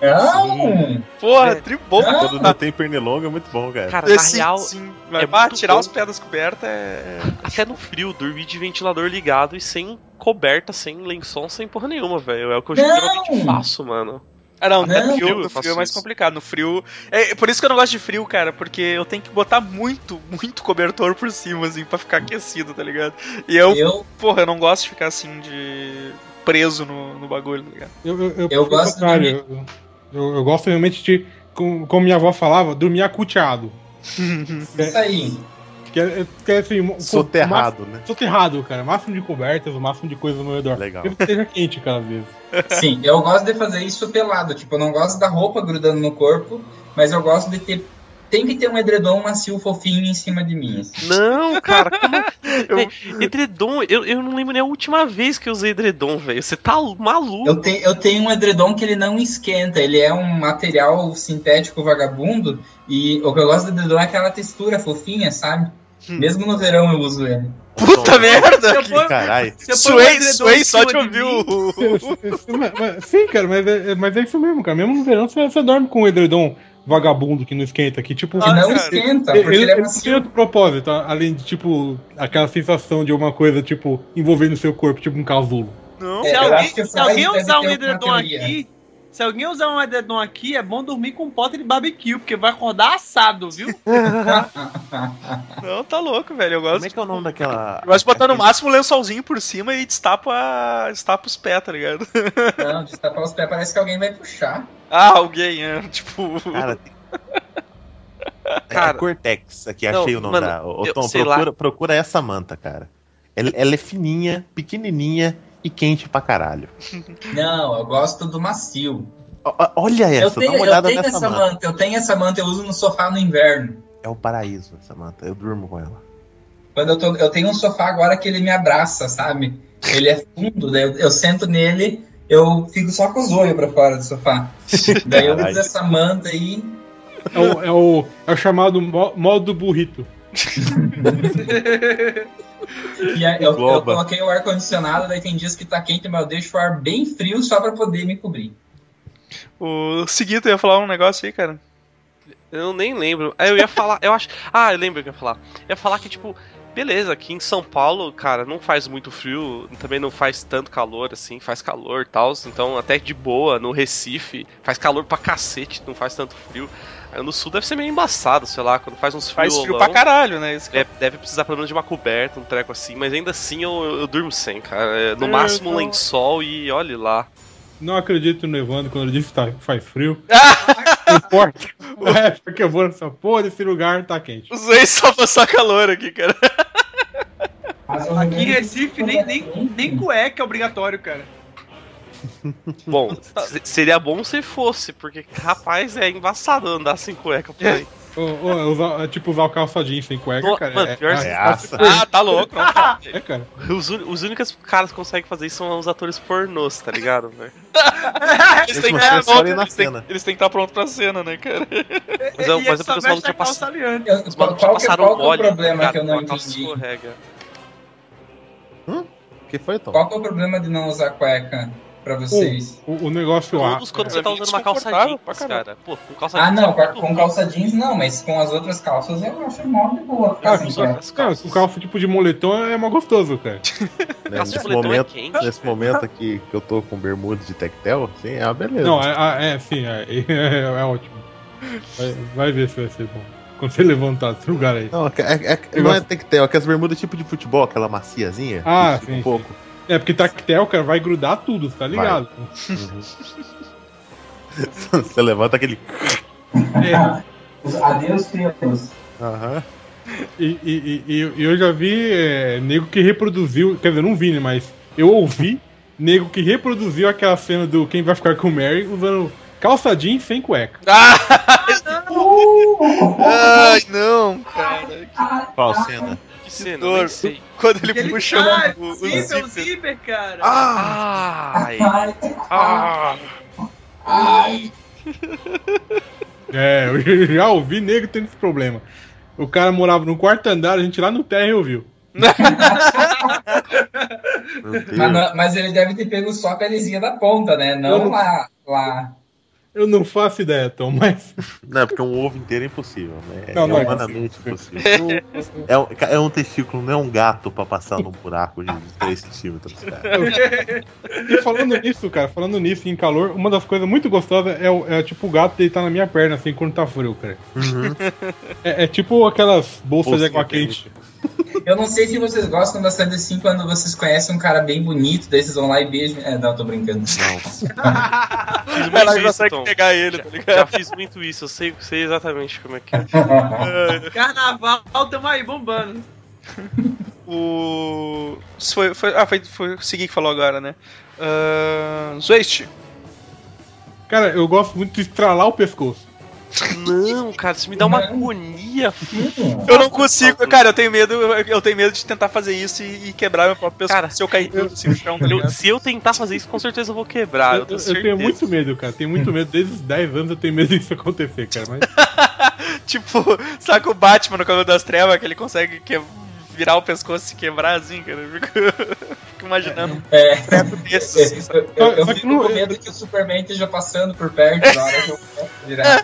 G: Não!
C: Porra,
F: É.
C: tribom.
D: Quando não tem pernilonga é muito bom, cara.
F: Cara, na
C: Esse,
F: real,
C: sim, vai
F: é
C: tirar
F: bom.
C: os pés das cobertas é.
F: até no frio, dormir de ventilador ligado e sem coberta, sem lençol, sem porra nenhuma, velho. É o que eu geralmente faço, mano.
C: Ah, não,
G: Não,
C: no frio,
F: eu
C: no frio é mais
F: isso.
C: complicado. No frio. É por isso que eu não gosto de frio, cara, porque eu tenho que botar muito, muito cobertor por cima, assim, pra ficar aquecido, tá ligado? E eu,
G: Eu,
C: porra, eu não gosto de ficar assim, de. Preso no, no bagulho, tá ligado?
E: Eu, eu, eu,
G: Eu gosto de
E: contrário, eu, eu, eu gosto realmente de, como, minha avó falava, dormir acuteado. <laughs>
G: isso aí.
E: Que é, que é assim,
D: Soterrado, né?
E: máximo- Soterrado, cara. Máximo de cobertas, o máximo de coisas ao meu redor.
D: Legal.
E: Que esteja quente, cara, às vezes. <laughs>
G: Sim, eu gosto de fazer isso pelado. Tipo, eu não gosto da roupa grudando no corpo, mas eu gosto de ter. Tem que ter um edredom macio fofinho em cima de mim. assim.
F: Não, cara, como...
C: Eu-
F: edredom, eu, eu não lembro nem a última vez que eu usei edredom, velho. Você tá maluco?
G: Eu, te, eu tenho um edredom que ele não esquenta, ele é um material sintético vagabundo, e o que eu gosto do edredom é aquela textura fofinha, sabe?
C: Hum.
G: Mesmo no verão eu uso ele.
C: Puta merda!
H: Eu pôr-
D: Caralho.
H: um
C: Suei, suei só de ouvir o.
E: Sim, cara, mas é, é- mas é isso mesmo, cara. Mesmo no verão você, você dorme com um edredom vagabundo que não esquenta, que tipo.
G: Que
C: Ah,
G: não
C: cara.
G: esquenta,
E: ele,
G: porque
E: ele,
G: ele é
E: ele tem
G: macio.
E: outro propósito, além de, tipo, aquela sensação de alguma coisa, tipo, envolvendo o seu corpo, tipo um casulo.
C: Não,
G: É,
H: Se alguém, se alguém usar um edredom aqui, se alguém usar um edredom aqui, é bom dormir com um pote de barbecue, porque vai acordar assado, viu? <laughs>
C: não, tá louco, velho. Eu
D: Como
C: gosto.
D: é que é o nome daquela.
C: Eu gosto de botar no máximo um lençolzinho por cima e destapa, destapa os pés, tá ligado? <laughs>
G: Não, destapar os pés parece que alguém vai puxar.
C: Ah, alguém, é, tipo.
D: Cara, tem... <laughs>
F: Cara,
D: é Cortex, aqui
F: não,
D: achei o nome
F: mano,
D: da. Ô, Tom, procura, procura essa manta, cara. Ela, ela é fininha, pequenininha e quente pra caralho.
G: Não, eu gosto do macio.
D: Olha
G: Eu
D: essa,
G: tenho,
D: dá uma
G: eu
D: olhada
G: tenho
D: nessa
G: essa
D: manta.
G: manta, eu tenho essa manta, eu uso no sofá no inverno.
D: é o paraíso, Samantha. Eu durmo com ela.
G: Quando eu, tô, eu tenho um sofá agora que ele me abraça, sabe? Ele é fundo, daí eu, eu sento nele, eu fico só com os olhos pra fora do sofá. daí eu uso essa manta aí.
E: É o, é o, é o chamado mo- modo burrito.
G: E aí eu, eu coloquei o ar-condicionado, daí tem dias que tá quente, mas eu deixo o ar bem frio só pra poder me cobrir.
C: O Seguito ia falar um negócio aí, cara.
F: Eu nem lembro. Ah, Eu ia falar, eu acho. Ah, eu lembro o que eu ia falar. Eu ia falar que, tipo, beleza, aqui em São Paulo, cara, não faz muito frio, também não faz tanto calor assim, faz calor e tal. Então, até de boa, no Recife, faz calor pra cacete, não faz tanto frio. No sul deve ser meio embaçado, sei lá, quando faz uns
C: Faz
F: friolão,
C: frio pra caralho, né? Isso que é-
F: Deve, deve precisar pelo menos de uma coberta, um treco assim, mas ainda assim eu, eu, eu durmo sem, cara. É, No
C: É,
F: máximo um
C: não.
F: lençol e olhe lá.
E: Não acredito no Evandro quando ele disse que tá, faz frio. <laughs> não importa. É porque eu vou nessa porra desse lugar tá quente.
C: Usei só passar calor aqui, cara.
H: Aqui em Recife, nem, nem, nem cueca é obrigatório, cara. <laughs>
F: Bom, se- seria bom se fosse, porque, rapaz, é embaçado andar sem cueca por aí.
E: Ô, ô, usar- é tipo usar o calça jeans sem cueca, cara.
F: mano,
E: é,
F: pior
E: é, é,
D: Aça.
C: Ah, tá louco. Não, tá. <laughs>
E: é, cara.
F: Os, os únicos caras que conseguem fazer isso são os atores pornôs, tá ligado, velho? <laughs>
C: Eles têm que
D: Eles
C: estar
D: na
C: eles têm-
D: cena.
C: eles têm que estar prontos pra cena, né, cara?
F: Mas eu- mas é porque os malucos já pass-
H: calça aliante.
G: Eu-
F: Os
G: qual,
F: malucos já
G: qual
F: passaram
G: qual que é o
F: mole,
G: problema
F: tá
G: que eu não entendi?
F: escorrega.
D: O que foi, Tom?
G: Qual que é o problema de não usar cueca pra vocês?
E: O, o negócio.
F: Todos quando
C: pra
F: você tá
C: é
F: usando uma calça jeans, cara. Pô, com calça
G: Ah,
F: jeans
G: não,
F: é
G: com, calça jeans não, mas com as outras calças eu acho mó de boa. ficar
F: Ah,
G: sem
F: só
G: cueca.
F: as
E: Não,
F: calças.
E: com calça tipo de moletom é mais gostoso, cara. <laughs>
D: Né,
F: Calça de
D: nesse
F: é
D: momento,
F: quente,
D: nesse momento aqui que eu tô com bermuda de tectel, sim, é uma beleza.
E: Não, é, é sim, é, é, <laughs> é ótimo. Vai, vai ver se vai ser bom. Quando você levantar desse lugar aí.
D: Não, é, é- é- não é tectel, é que as bermudas tipo de futebol, aquela maciazinha.
E: Ah, sim,
D: Um pouco.
E: É, porque tactel, cara, vai grudar tudo, tá ligado?
D: Uhum. <laughs> Você levanta aquele.
E: É,
G: Adeus, crianças.
D: Aham.
E: e, e, e- e eu já vi é, nego que reproduziu, quer dizer, não vi, né, mas eu ouvi nego que reproduziu aquela cena do Quem Vai Ficar com o Mary usando calça jeans sem cueca. <laughs>
C: Ai, não, cara.
D: Qual cena?
F: Nem sei.
C: Quando ele
H: Ele
C: puxa
H: ah,
C: o, o, o
H: zíper, o
C: zíper.
H: cara.
F: Ai, ah,
E: É, eu já ouvi nego tendo esse problema. O cara morava no quarto andar, a gente lá no terra ouviu.
D: Meu <laughs>
G: Mas, não- mas ele deve ter pego só a pelezinha da ponta, né?
E: Eu
G: Não
E: não-
G: lá.
E: Eu não faço ideia, Tom, mas. <laughs>
D: Não, porque um ovo inteiro é impossível, né?
E: Não,
D: é
E: não é
D: humanamente impossível. É um, é um testículo, não é um gato pra passar num buraco de 3 centímetros, cara. <laughs>
E: E falando nisso, cara, falando nisso em calor, uma das coisas muito gostosas é, o- é tipo o gato deitar na minha perna, assim, quando tá frio, cara.
D: Uhum.
E: É, é tipo aquelas bolsas de água quente.
G: Eu não sei se vocês gostam bastante assim quando vocês conhecem um cara bem bonito, daí vocês vão lá e beijam. É, não, tô brincando.
F: fiz
C: Ela
F: muito isso,
C: consegue
F: Tom.
C: pegar ele, tá
F: Já
C: ligado?
F: fiz muito isso, eu sei, sei exatamente como é que é. <laughs>
H: Carnaval, tamo aí bombando.
C: O. Foi, foi, ah, foi, foi o Segui que falou agora, né? Uh.
E: Cara, eu gosto muito de estralar o pescoço.
F: Não, cara, isso me dá uma
G: Não.
F: agonia.
C: Eu não consigo, cara, eu tenho medo, eu tenho medo de tentar fazer isso e, e quebrar meu próprio pescoço
F: Cara,
C: se eu cair chão,
F: Eu-
C: ligado?
F: se eu tentar fazer isso, com certeza eu vou quebrar.
E: eu,
F: Eu, tenho
E: eu- eu tenho muito medo, cara. Tenho muito medo. Desde os 10 anos eu tenho medo disso acontecer, cara. Mas <laughs>
C: Tipo, saca o Batman no Cavaleiro das Trevas, que ele consegue que- virar o pescoço e se quebrar assim, cara. Eu fico, <laughs> fico imaginando
G: É.
C: um teto desse, assim, sabe?
G: Eu, eu, eu fico com medo que o Superman esteja passando por perto na hora que eu virar.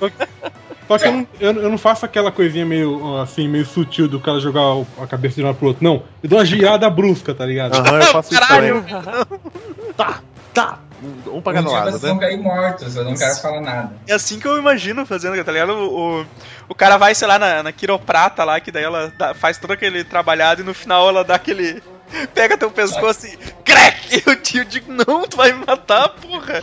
E: Só que eu não, eu, eu não faço aquela coisinha meio assim, meio sutil do cara jogar a cabeça de um lado pro outro. Não, eu dou uma girada brusca, tá ligado?
D: Aham, eu faço isso
C: Caralho!
D: também. Tá, tá. Um pra
G: Um
D: cada lado,
G: vocês
D: né?
G: vão cair mortos, eu não quero falar nada.
C: É assim que eu imagino fazendo, tá ligado? O, o, o cara vai, sei lá, na, na quiroprata lá, que daí ela dá- faz todo aquele trabalhado e no final ela dá aquele. <laughs> Pega teu pescoço e. Crack! E o tio digo, não, tu vai me matar, porra!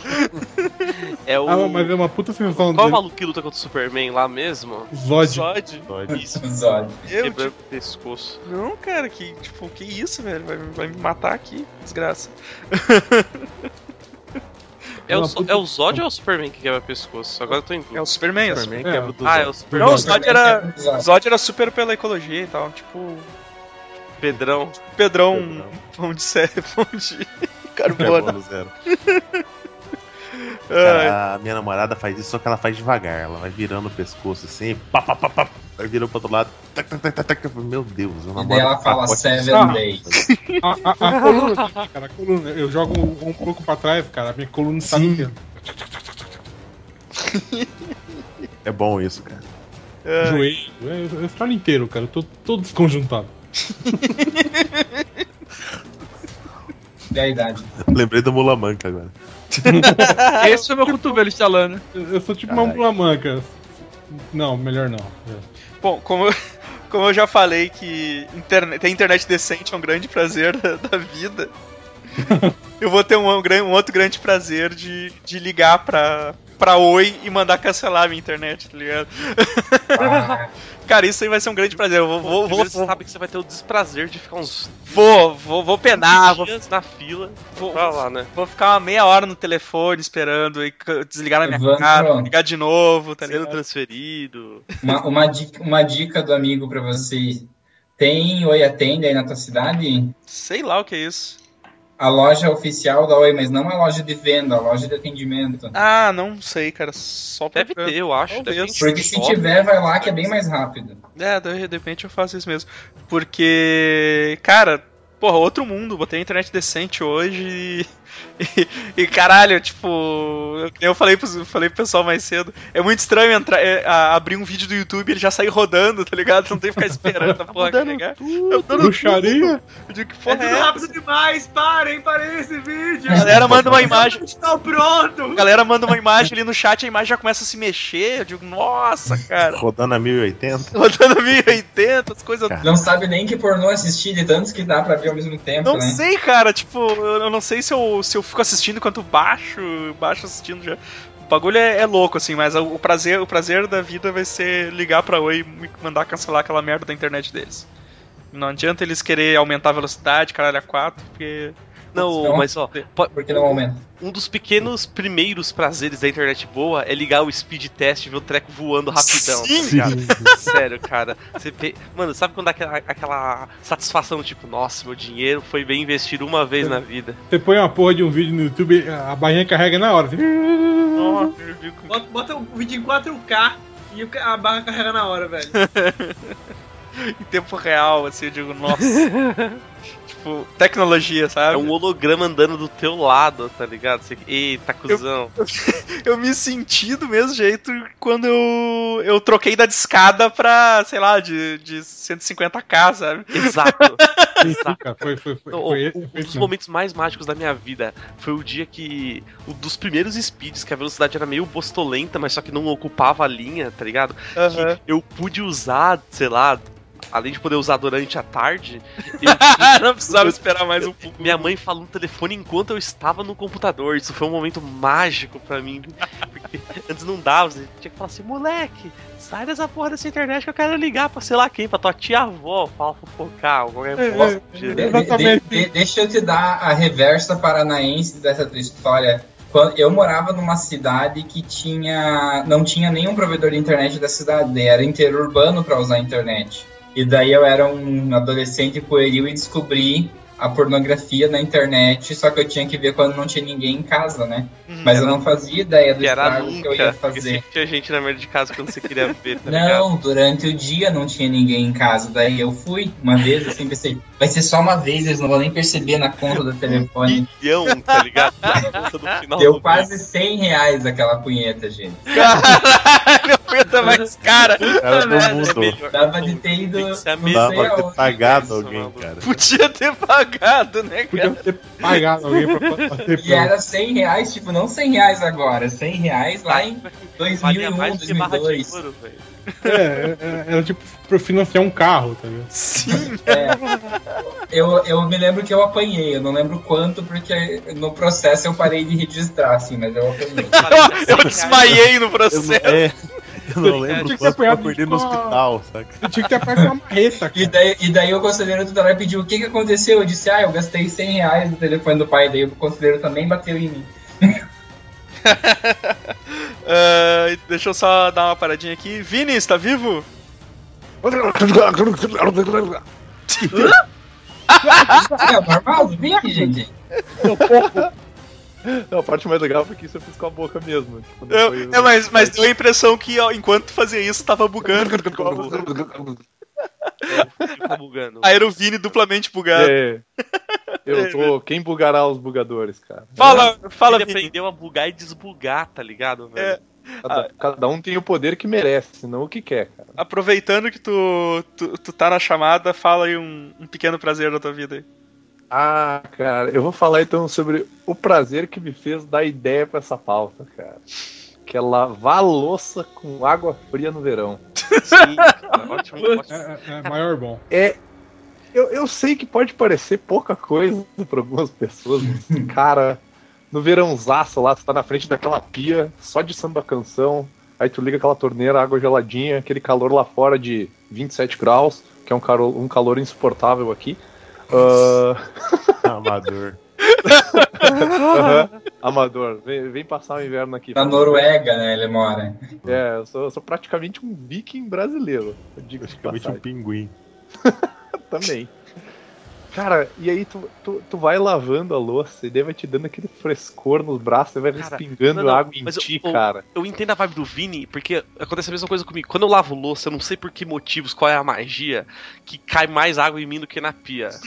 F: É o.
E: Ah, mas é uma puta sensação
F: Qual é o
E: de
F: maluco que luta contra o Superman lá mesmo?
E: Zod.
C: Zod.
F: Isso, <laughs>
G: Os olhos.
C: Eu,
F: quebrando
C: tipo,
F: o pescoço.
C: não, cara, que, tipo, que isso, velho? Vai, vai me matar aqui, desgraça. <laughs>
F: É o,
E: puta-
F: é o Zod ou é o Superman que quebra o pescoço? Agora eu tô em dúvida.
C: É o Superman. isso.
D: Superman
E: É.
D: quebra do
F: Ah, é o
D: Zod.
F: Superman.
C: Não, o Zod era,
G: Superman
C: o Zod era super pela ecologia e tal. Tipo,
F: Pedrão.
C: Pedrão,
D: Pedrão.
C: pão de sé, pão de carbono.
D: Carbono zero. <laughs> Cara, a minha namorada faz isso, só que ela faz devagar. Ela vai virando o pescoço assim, pá, pá, pá, pá, vai virando pro outro lado. Tac, tac, tac, tac. Meu Deus, eu
G: E
D: namoro
G: daí ela fala seven days. <laughs>
E: A, a- a coluna, aqui, cara, a coluna. Eu jogo um pouco pra trás, cara. A minha coluna está inteira. <laughs>
D: É bom isso, cara.
C: ai.
E: Joelho. Eu, eu estou inteiro, cara. Eu tô todo desconjuntado. <laughs>
G: Da idade.
D: Lembrei do Mula Manca agora.
H: Esse foi meu cotovelo instalando.
E: Eu, eu sou tipo uma
D: Caralho.
E: mulamanca. Não, melhor não.
C: Bom, como eu, como eu já falei que interne- ter internet decente é um grande prazer da, da vida, <laughs> eu vou ter um, um um outro grande prazer de, de ligar pra, pra Oi e mandar cancelar a minha internet, tá ligado?
G: Ah, <laughs>
C: Cara, isso aí vai ser um grande prazer. Eu vou, vou, vou,
F: você
C: vou,
F: sabe que você vai ter o desprazer de ficar uns
C: vou, vou, vou penar, vou,
F: na fila
C: vou,
F: pra lá, né?
C: vou ficar uma meia hora no telefone esperando e desligar na minha
G: Vamos,
C: cara,
G: pronto.
C: ligar de novo, tá
F: Sendo transferido.
G: uma, uma, dica, uma dica do amigo pra você. Tem Oi Atende aí na tua cidade?
C: Sei lá o que é isso.
G: A loja oficial da Oi, mas não a loja de venda, a loja de atendimento.
C: Ah, não sei, cara. Só
F: Deve
C: pra-
F: ter, eu acho. Deve ter
G: Porque se tiver, vai lá que é bem mais rápido.
C: É, de repente eu faço isso mesmo. Porque, cara, porra, outro mundo. Botei a internet decente hoje e, <laughs> e, e, caralho, tipo, eu, falei, pro, falei pro pessoal mais cedo. É muito estranho entrar, é, a- abrir um vídeo do YouTube e ele já sair rodando, tá ligado? Você não tem que ficar esperando a <laughs> porra carregar. Eu dando
E: Bruxaria?
C: Eu digo, que
H: É
C: porra
H: tudo
C: é essa?
H: rápido demais, parem, parem esse vídeo.
C: A galera manda uma imagem.
H: Está pronto.
C: A galera manda uma imagem ali no chat, a imagem já começa a se mexer. Eu digo, nossa, cara.
D: Rodando a 1080. <laughs>
C: Rodando 1080, as coisas.
G: Não sabe nem que pornô assistir de tantos que dá pra ver ao mesmo tempo,
C: Não
G: né?
C: sei, cara, tipo, eu eu não sei se eu, se eu fico assistindo enquanto baixo, baixo assistindo já. O bagulho é, é louco, assim, mas o prazer, o prazer da vida vai ser ligar pra Oi e mandar cancelar aquela merda da internet deles. Não adianta eles querer aumentar a velocidade, caralho, a 4, porque.
F: Não,
G: Não.
F: mas ó, po-
G: Porque não aumenta.
F: um dos pequenos primeiros prazeres da internet boa é ligar o speed test e ver o treco voando rapidão.
C: Sim,
F: tá ligado? <laughs> Sério, cara. Você vê... Mano, sabe quando dá aquela, aquela satisfação, tipo, nossa, meu dinheiro foi bem investido uma vez na vida.
E: Você põe uma porra de um vídeo no YouTube, a barrinha carrega na hora. assim.
C: Nossa,
H: Bota, bota o vídeo em 4K e a barra carrega na hora, velho. <laughs>
C: em tempo real, assim, eu digo, nossa. <laughs> tipo, tecnologia, sabe?
F: É um holograma andando do teu lado, tá ligado? Você... Eita, cuzão. <laughs>
C: eu me senti do mesmo jeito quando eu, eu troquei da discada pra, sei lá, de, de 150k, sabe?
F: Exato. <laughs>
E: Cara, Foi, foi, foi,
F: Não,
E: foi
F: o-
E: esse
F: um dos momentos mais mágicos da minha vida foi o dia que. Um dos primeiros speeds, que a velocidade era meio bostolenta, mas só que não ocupava a linha, tá ligado? Que eu pude usar, sei lá, além de poder usar durante a tarde, <laughs> eu
C: não precisava esperar mais um pouco.
F: minha mãe falou no telefone enquanto eu estava no computador. Isso foi um momento mágico pra mim. Porque antes não dava, você tinha que falar assim, moleque, sai dessa porra dessa internet que eu quero ligar pra sei lá quem, pra tua tia-avó, fala fofocar, qualquer
E: É,
F: bosta.
E: é,
G: De- de- de- deixa eu te dar a reversa paranaense dessa tua história. Eu morava numa cidade que tinha não tinha nenhum provedor de internet da cidade, era interurbano para usar a internet. E daí eu era um adolescente pueril e descobri a pornografia na internet, só que eu tinha que ver quando não tinha ninguém em casa, né? Mas eu não fazia ideia do
F: Que era
G: estrago que eu ia fazer.
F: tinha gente na merda de casa quando você queria ver, tá ligado?
G: Não, durante o dia não tinha ninguém em casa. Daí eu fui uma vez, assim, pensei, vai ser só uma vez, eles não vão nem perceber na conta do telefone.
F: Milhão, tá ligado? <laughs>
G: Deu quase 100 reais aquela punheta, gente.
C: Caralho, coisa mais cara.
D: Mundo.
F: É melhor.
G: Dava de ter ido.
F: Tem que ser a
G: não sei
D: Dá pra
G: aonde.
D: ter pagado alguém, cara.
C: Podia ter pagado, né,
E: Podia
C: cara?
E: ter pagado alguém pra bater
G: E era 100 reais, tipo, não 100 reais agora, 100 reais lá em
F: Valia
G: 2001,
F: mais do que barra de
G: 2002.
F: ouro, velho.
E: É, é, era tipo pra financiar um carro, tá ligado?
C: Sim.
G: Eu, eu me lembro que eu apanhei, eu não lembro quanto, porque no processo eu parei de registrar, assim, mas eu apanhei. <laughs>
C: Eu desmaiei no
D: Eu não,
C: processo.
D: é, eu não lembro
E: Tinha que
D: quanto eu
E: apanhado
D: perdi
E: de
D: no hospital, saca?
E: Eu tinha que ter pago uma marreta,
G: E
E: cara.
G: daí, e daí o conselheiro tutelar pediu o que, que aconteceu. Eu disse, ah, eu gastei 100 reais no telefone do pai. Daí o conselheiro também bateu em mim. <laughs>
C: Ah, <laughs> deixa eu só dar uma paradinha aqui. Vini, está vivo?
G: É normal, Vini, gente.
A: Não, a parte mais legal foi que isso eu fiz com a boca mesmo. Tipo,
C: Eu-
A: foi-
C: é, mas, mas deu a impressão que ó, enquanto fazia isso, tava bugando. <laughs>
F: Fica bugando.
C: Aí era o Vini duplamente bugado.
A: É. Eu tô. Quem bugará os bugadores, cara?
C: Fala, fala,
F: Ele
C: Vini.
F: aprendeu a bugar e desbugar, tá ligado, velho?
C: É.
A: Cada, cada um tem o poder que merece, não o que quer, cara.
C: Aproveitando que tu, tu, tu tá na chamada, fala aí um, um pequeno prazer da tua vida aí.
A: Ah, cara, eu vou falar então sobre o prazer que me fez dar ideia pra essa pauta, cara. Que é lavar louça com água fria no verão.
F: Sim, <laughs> cara, ótimo, ótimo.
E: É, é, é maior bom.
A: É. Eu, eu sei que pode parecer pouca coisa <laughs> pra algumas pessoas, mas, <laughs> cara, no verãozaço lá, tu tá na frente daquela pia, só de samba canção, aí tu liga aquela torneira, água geladinha, aquele calor lá fora de 27 graus, que é um calor, um calor insuportável aqui. Ah,
D: Amador.
A: Aham. Amador, vem, vem passar o inverno aqui.
G: Na Noruega, né, ele mora.
A: É, eu sou, eu sou praticamente um viking brasileiro.
D: Praticamente um pinguim. <laughs>
A: Também. Cara, e aí tu, tu, tu vai lavando a louça e daí vai te dando aquele frescor nos braços, e vai
F: Cara,
A: respingando
F: não, não,
A: água em
F: mas eu-
A: ti,
F: eu-
A: cara.
F: Eu entendo a vibe do Vini, porque acontece a mesma coisa comigo. Quando eu lavo louça, eu não sei por que motivos, qual é a magia, que cai mais água em mim do que na pia. <laughs>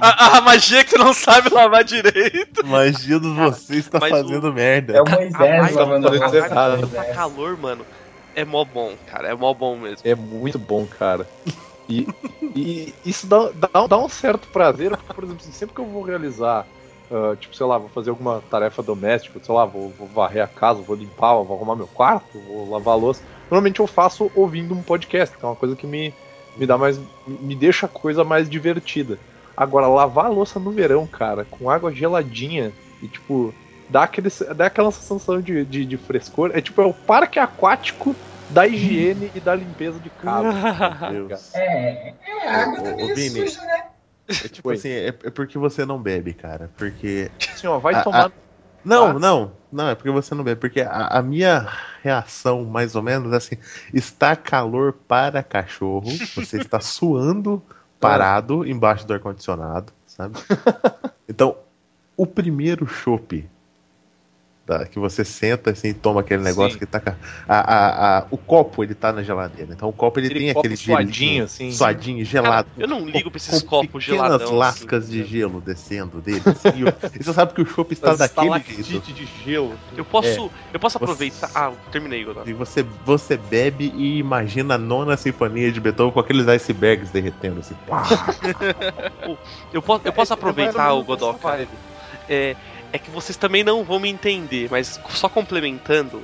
C: A, a magia que tu não sabe lavar direito.
D: Magia dos vocês tá
F: mas
D: fazendo merda.
G: É o Moisés
F: a
G: lavando
A: vibe-
G: a
A: a
G: louça.
F: Tá calor, mano. É mó bom, cara. É mó bom mesmo.
A: É muito bom, cara. E, e isso dá, dá, dá um certo prazer, porque, por exemplo, assim, sempre que eu vou realizar, ah, tipo, sei lá, vou fazer alguma tarefa doméstica, sei lá, vou, vou varrer a casa, vou limpar, vou arrumar meu quarto, vou lavar a louça. Normalmente eu faço ouvindo um podcast, que é uma coisa que me, me dá mais. me deixa a coisa mais divertida. Agora, lavar a louça no verão, cara, com água geladinha e, tipo, dá, aquele, dá aquela sensação de, de, de frescor. É tipo, é o parque aquático da higiene e da limpeza de casa.
D: Meu Deus.
G: É, é, a água
D: Ô,
G: tá
D: ô,
G: suja, né?
D: É tipo
A: Oi.
D: assim, é, é porque você não bebe, cara. Porque.
A: Assim, ó, vai
D: Ah,
A: tomar.
D: Não,
A: Ah.
D: não, não, é porque você não bebe. Porque a, a minha reação, mais ou menos, é assim: está calor para cachorro, você <laughs> está suando parado embaixo do ar-condicionado, sabe? <laughs> Então, o primeiro chopp tá, que você senta assim, e toma aquele negócio
A: Sim.
D: que tá. A, a, a- o copo ele tá na geladeira. Então o copo ele
A: Aquele
D: tem
A: copo
D: aquele
A: suadinho,
D: gelinho,
A: assim.
D: suadinho,
F: Cara,
D: gelado.
F: eu não ligo pra esses
D: com
F: copos
D: pequenas
F: geladão.
D: lascas
F: assim,
D: de
F: né?
D: gelo descendo dele. assim, <laughs> e você sabe que o chopp está
A: As
D: daquele jeito.
A: de gelo.
F: Eu posso, eu posso
D: Você-
F: aproveitar. Ah, terminei agora.
D: E você, você bebe e imagina a nona sinfonia de Beethoven com aqueles icebergs derretendo assim. <laughs>
F: Eu posso, eu posso
A: É- é
F: aproveitar
A: mais ou
F: o Godoka. É, é que vocês também não vão me entender, mas só complementando.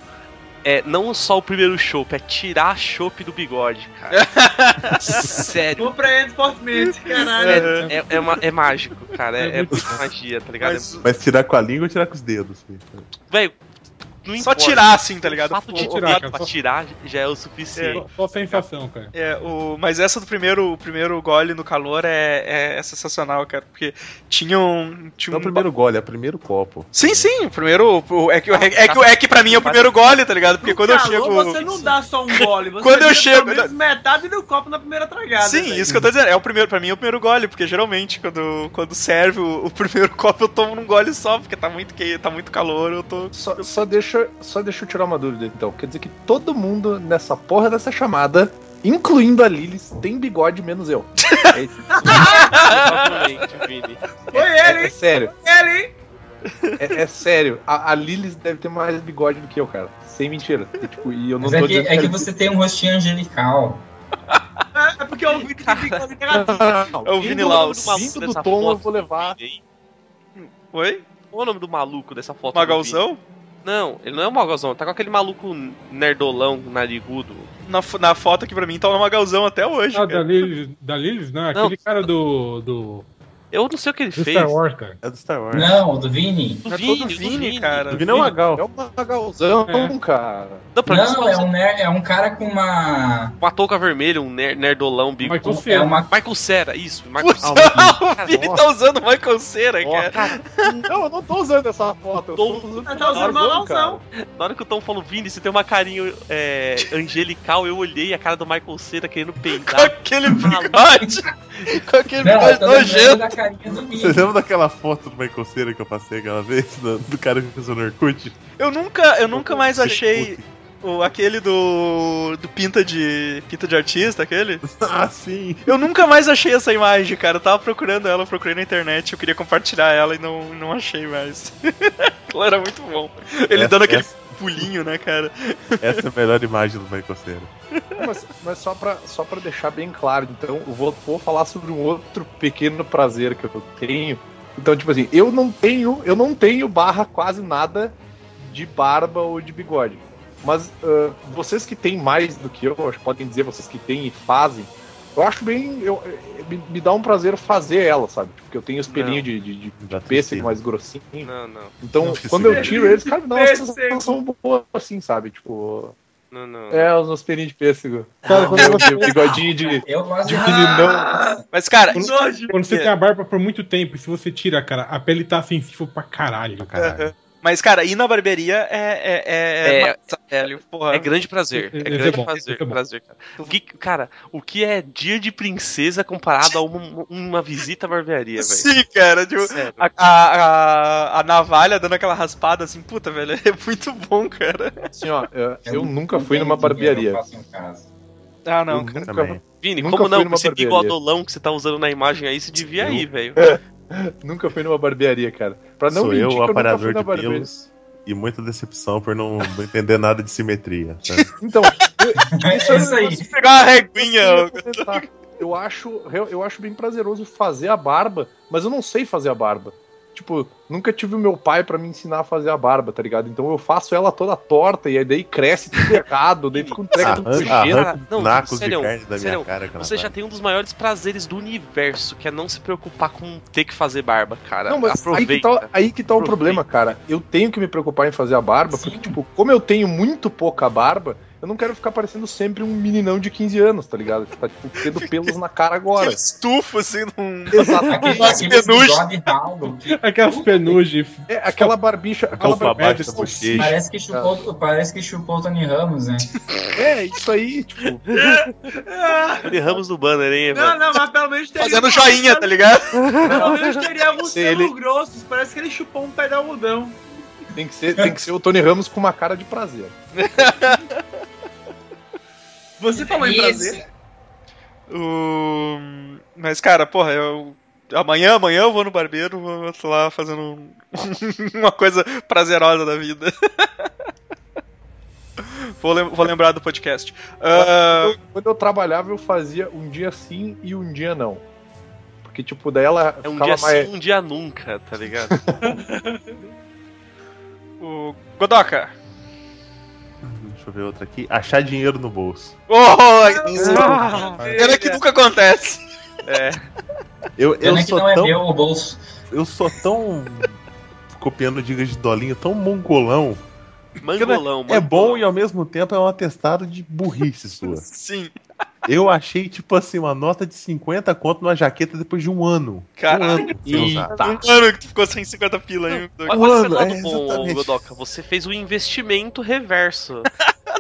F: É não só o primeiro chopp, é tirar a chopp do bigode, cara. <laughs> Sério.
H: Compreendo fortemente, caralho.
F: É, é, é, ma- é mágico, cara. É, é muita magia, tá ligado?
C: Mas
D: Mas tirar com a língua ou tirar com os dedos? filho?
F: Velho, não
C: Só
F: importa.
C: tirar assim, tá ligado?
F: O fato de
E: tirar, cara,
F: pra
E: só-
F: tirar já é o suficiente.
E: Só, só sensação, cara.
C: É, o, mas essa do primeiro, o primeiro gole no calor é, é, sensacional, cara, porque tinha um. Tinha
D: Não é
C: um
D: o primeiro gole, é o primeiro copo.
C: Sim, sim, o primeiro. o- é, que, é, que- é, que, é que pra mim é o primeiro gole, tá ligado? Porque
H: No
C: quando eu
H: calor,
C: chego.
H: você não dá só um gole, você
C: Quando eu chego-
H: metade do copo na primeira tragada.
C: Sim, isso que eu tô dizendo. É o primeiro, pra mim é o primeiro gole, porque geralmente quando, quando serve o, o primeiro <laughs> copo eu tomo num gole só, porque tá muito que tá muito calor, eu tô.
A: Só, só, deixa, só deixa eu tirar uma dúvida então. Quer dizer que todo mundo nessa porra dessa chamada, incluindo a Lilis, tem bigode menos eu. É, isso. <laughs>
H: Foi
A: é,
H: ele,
A: é
H: hein?
A: sério.
H: Ele, hein?
A: É, é sério. A, a Lilis deve ter mais bigode do que eu, cara. Sem mentira. E, tipo, e eu não
G: Mas
A: tô
G: é que, é que você tem um rostinho angelical.
H: É, é porque eu vi que tem bigode <laughs> negativo.
C: É o Vini
A: do-
C: Laus.
A: Vindo do
F: Dessa
A: tom, eu
F: foto
A: vou levar.
C: Oi?
F: Qual é o nome do maluco dessa foto? do
C: Magalzão?
F: Não, ele não é o Magalzão, tá com aquele maluco nerdolão, narigudo.
C: Na, na foto aqui pra mim tá o Magalzão até hoje.
E: Ah,
C: cara.
E: da Lilis, da Lilis, não, aquele cara do. do.
F: Eu não sei o que ele
E: Do
F: fez.
E: Star Wars, cara.
D: É do Star Wars.
G: Não, o do Vini.
F: Do
C: É
F: Vini,
C: todo
F: do
C: Vini, cara.
D: O Vini é um Magal.
A: É um magalzão,
E: É.
A: cara.
F: Não, pra
G: Não, é um, ner- é um cara com uma.
F: Uma touca vermelha, um ner nerdolão, bico.
E: Michael
G: É
E: Cera.
G: uma.
F: Michael Cera, isso. Michael <laughs>
C: o Vini tá usando o Michael Cera, cara.
A: Não, eu não tô usando essa foto. Eu tô
F: Tô-
A: usando
H: Tá usando magalzão.
F: Na hora que o Tom falou, Vini, você tem uma carinha é, angelical, eu olhei a cara do Michael Cera querendo peidar. <laughs>
C: aquele bigode. <laughs> com aquele
G: Não, lembrando
C: nojento.
G: da carinha do
D: Vocês
G: Vini.
D: lembram daquela foto do Michael Cera que eu passei aquela vez? Do, do cara que fez o Norkut?
C: Eu nunca, eu nunca mais achei o, aquele do. do pinta de. pinta de artista, aquele. <laughs>
D: Ah, sim.
C: Eu nunca mais achei essa imagem, cara. Eu tava procurando ela, procurei na internet, eu queria compartilhar ela e não, não achei mais. <laughs> Aquilo era muito bom. Ele
D: Essa-
C: dando aquele
D: essa-
C: pulinho, né, cara?
D: Essa é a melhor imagem do Michael Cera.
A: Mas, mas só, pra, só pra deixar bem claro, então, eu vou, vou falar sobre um outro pequeno prazer que eu tenho. Então, tipo assim, eu não tenho, eu não tenho barra quase nada de barba ou de bigode. Mas ah, vocês que têm mais do que eu, acho que podem dizer vocês que têm e fazem, eu acho bem. Eu, me, me dá um prazer fazer ela, sabe? Porque eu tenho os pelinhos de, de, de pêssego mais grossinho.
F: Não, não,
A: Então,
D: Não,
A: quando eu tiro eles, cara, dá uma
H: Pêssego.
A: sensação boa, assim, sabe? Tipo.
F: não, não.
A: É, os meus pelinhos de pêssego. Cara, quando eu <laughs> tenho bigodinho de. <laughs>
G: Eu gosto de.
A: De meninão.
C: Mas, cara,
H: Nojo.
E: Quando você tem a barba por muito tempo, e se você tira, cara, a pele tá sensível pra caralho.
D: Caralho.
C: mas, cara, ir na barbearia é. É, é,
F: É-
C: massa, velho. Porra.
F: É grande prazer. É
E: é
F: grande
E: bom,
F: prazer,
E: é bom.
F: prazer, cara. O que, cara, o que é dia de princesa comparado a uma, uma visita à barbearia, velho?
C: Sim, cara. Tipo, a, a, a, navalha dando aquela raspada assim, puta, velho, é muito bom, cara.
A: Assim, ó, eu,
G: Eu
A: eu nunca fui numa barbearia.
G: Eu faço em casa.
C: Ah, não,
A: Eu
C: cara.
A: nunca-
D: Também.
F: Vini,
A: Nunca
F: como
A: fui
F: não? Esse bigodolão que você tá usando na imagem aí, se devia ir, velho. <laughs>
A: Nunca fui numa barbearia, cara. Pra não
D: Sou
A: mentir
D: eu, o
A: nunca
D: aparador
A: fui na
D: de
A: barbearia.
D: pelos. E muita decepção por não, não entender nada de simetria. sabe? <laughs>
A: Então, eu-
G: É isso aí.
C: Pegar uma reguinha.
A: eu, acho, eu acho bem prazeroso fazer a barba, mas eu não sei fazer a barba. Tipo, nunca tive o meu pai pra me ensinar a fazer a barba, tá ligado? Então eu faço ela toda torta e aí daí cresce tudo <laughs> errado, daí fica um treco tudo sujeira.
F: Não,
D: nacos de
F: sério,
D: carne da
F: sério,
D: minha cara.
F: Você já tem um dos maiores prazeres do universo, que é não se preocupar com ter que fazer barba, cara.
A: Não, mas aí
F: Aproveita.
A: que, tá, aí que tá o problema, cara. Eu tenho que me preocupar em fazer a barba, porque, tipo, como eu tenho muito pouca barba, eu não quero ficar parecendo sempre um meninão de 15 anos, tá ligado? Que tá, tipo, tendo pelos na cara agora. <laughs>
C: Aquele estufo, assim, num... <laughs> Penugem.
G: bigode ralo que <laughs>
E: Aquelas penugem.
A: É, aquela barbicha. Aquela barbicha.
G: parece que chupou, parece que chupou o Tony Ramos, né?
A: É, isso aí, tipo.
F: Erramos no banner, hein,
H: Não, não, mas pelo menos teria.
C: Fazendo joinha, tá ligado?
H: Pelo menos teria alguns
A: Se ele-
H: pelos grossos. Parece que ele chupou um pé de algodão.
A: Tem que, ser, tem que ser o Tony Ramos com uma cara de prazer.
H: Você falou em prazer?
C: O... Mas, cara, porra, eu. Amanhã, amanhã eu vou no barbeiro, vou lá fazendo um- <laughs> uma coisa prazerosa da vida. <laughs> vou, lem- vou lembrar do podcast.
A: Eu- quando eu trabalhava, eu fazia um dia sim e um dia não. Porque, tipo, daí ela
F: É um dia
A: mais.
F: sim, um dia nunca, tá ligado? <laughs>
C: o Godoka.
D: Deixa eu ver outra aqui. Achar dinheiro no bolso.
C: Oh,
H: Ah,
C: pena que nunca acontece.
F: É.
D: Eu, eu,
G: que
D: sou
G: não é
D: tão,
G: meu o bolso.
D: eu sou tão. copiando dicas de dolinho, tão mongolão.
F: Mangolão,
D: É bom e ao mesmo tempo é um atestado de burrice sua.
C: Sim.
D: Eu achei, tipo assim, uma nota de 50 conto numa jaqueta depois de um ano.
C: Caralho.
D: Um ano.
C: Um ano que tu ficou sem 50 pila aí.
F: Olha
D: Mano,
F: o lado
D: é,
F: bom. Godoka. Você fez o investimento reverso.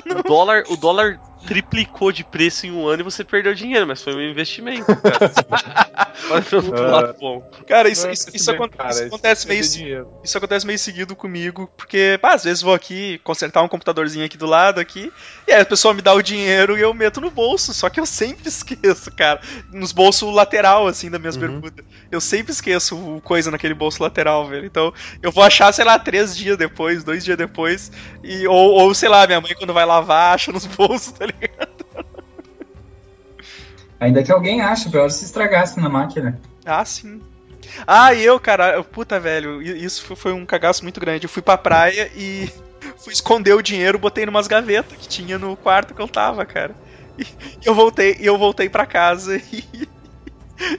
F: <laughs> o, dólar, o dólar triplicou de preço em um ano e você perdeu dinheiro, mas foi um investimento, cara. <laughs> Olha pelo lado bom.
C: Cara, isso,
A: Não é
C: isso, isso
A: bem, cara,
C: isso
A: esse-
C: acontece meio
A: dinheiro.
C: Isso acontece meio seguido comigo, porque pá, às vezes vou aqui consertar um computadorzinho aqui do lado aqui, e aí a pessoa me dá o dinheiro e eu meto no bolso, só que eu sempre <laughs> esqueço, cara, nos bolsos lateral assim das minhas
D: Uhum.
C: bermudas. Eu sempre esqueço coisa naquele bolso lateral, velho. Então, eu vou achar, sei lá, três dias depois, dois dias depois, e ou, ou sei lá, minha mãe quando vai lavar acha nos <laughs> bolsos, tá ligado?
G: Ainda que alguém ache, pior se estragasse na máquina.
C: Ah, sim. Ah, eu, cara, eu- puta, velho, isso foi- um cagaço muito grande. Eu fui pra praia e <laughs> fui esconder o dinheiro, botei numas gavetas que tinha no quarto que eu tava, cara. E eu voltei, eu voltei pra casa <laughs> e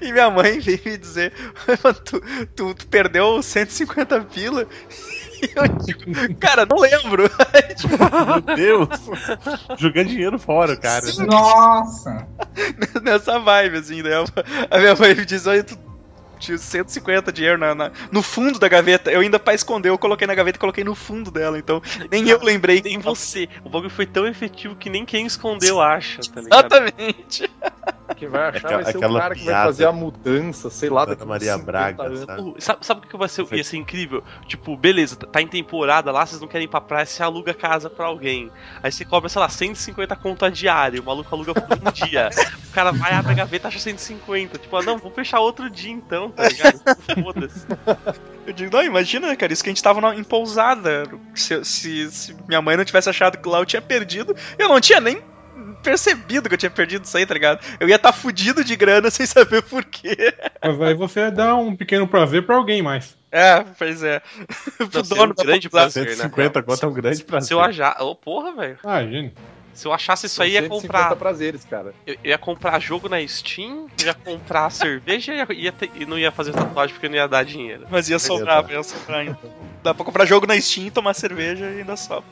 C: E minha mãe veio me dizer: "Mano, tu, tu, tu perdeu 150 pila. Eu <laughs> digo, cara, não lembro.
D: Meu Deus! Jogando dinheiro fora, cara.
G: Nossa!
C: Nessa vibe, assim, né? A minha mãe me diz: olha, tu tinha 150 dinheiro na, na- no fundo da gaveta. Eu ainda pra esconder, eu coloquei na gaveta e coloquei no fundo dela. Então, nem eu lembrei.
F: Nem você. O bagulho foi tão efetivo que nem quem escondeu acha, tá ligado?
C: Exatamente.
A: Quem vai achar
D: Aquela-
A: vai ser o
D: aquela
A: cara que vai fazer a mudança, sei lá, uns
D: Maria
A: 50
D: Braga, sabe?
F: Sabe, sabe o que vai ser, ia ser incrível? Tipo, beleza, tá em temporada lá, vocês não querem ir pra praia, você aluga casa pra alguém. Aí você cobra, sei lá, 150 conto a diária, o maluco aluga por um dia. O cara vai, abre a gaveta, acha 150. Tipo, ah, não, vamos fechar outro dia então, tá ligado? <laughs> Foda-se.
C: Eu digo, não, imagina, cara, isso que a gente tava na- em pousada. Se, se, se minha mãe não tivesse achado que lá eu tinha perdido, eu não tinha nem percebido que eu tinha perdido isso aí, tá ligado? Eu ia estar tá fudido de grana <laughs> sem saber por quê.
E: Mas aí você dá um pequeno prazer pra alguém mais.
C: É, pois é. Pro
F: Não, seria um grande prazer, né?
D: 150 conto é um grande prazer.
F: Se eu achar. Ô, porra, velho.
E: Ah, gente.
F: Se eu achasse isso
A: São
F: aí, ia
A: 150
F: comprar.
A: prazeres, cara.
F: Eu eu ia comprar jogo na Steam, eu ia comprar <laughs> cerveja e ia, ia ter- e não ia fazer tatuagem porque não ia dar dinheiro.
C: Mas ia sobrar, ia sobrar então. Dá pra comprar jogo na Steam, tomar cerveja e ainda sobra.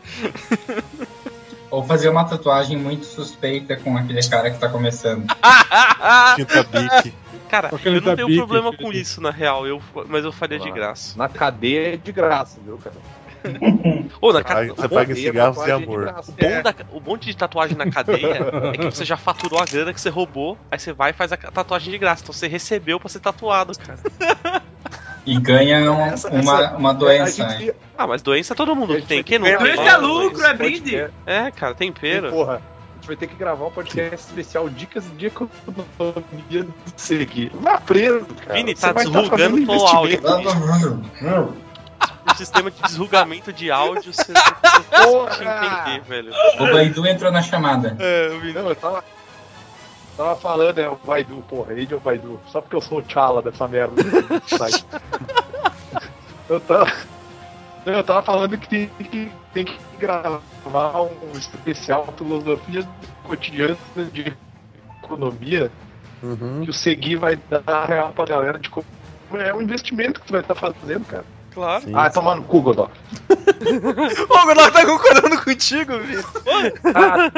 G: Ou fazer uma tatuagem muito suspeita com aquele cara que tá começando. <laughs>
D: Tinta bique.
F: Cara, eu não tenho problema com isso, na real, eu, mas eu faria de graça.
A: Na cadeia é de graça, viu, cara? <laughs>
F: Ô, na
D: Aí
F: ca...
D: você paga
A: Cadeia,
D: cigarros
A: é
D: amor.
A: graça.
F: o bom da... o bom de tatuagem na cadeia é que você já faturou a grana que você roubou, aí você vai e faz a tatuagem de graça. Então você recebeu pra ser tatuado, cara. <laughs>
G: E ganha um-
A: Essa-
G: uma,
A: essa-
G: uma doença.
A: A
G: né?
A: gente,
F: Ah, mas doença todo mundo
A: gente
F: tem. Quem não tem?
A: que-
H: Doença é lucro, é brinde.
F: É, cara, tempero.
A: Porra, a gente vai ter que gravar um podcast especial Dicas de Economia do Segui. Vai preso, cara.
F: Vini,
A: Você
F: tá
A: vai estar
F: desrugando
A: fazendo
F: teu áudio. Sistema de desrugamento de áudio, você que entender, velho.
G: O Baidu entrou na chamada.
C: É, eu vi.
A: Não, eu tava. Tava falando, é o Baidu, porra, ele é o Baidu. Só porque eu sou o Tchala dessa merda. eu tava. não, Eu tava falando que tem que, tem que gravar um especial filosofia cotidiana de economia
D: Uhum.
A: que o Segui vai dar real pra galera de como é um investimento que tu vai estar fazendo, cara.
C: Claro.
D: Sim.
A: Ah, tomar no cu, Godó.
C: Ô, o Godot tá concordando contigo, Vitor.
A: Ah,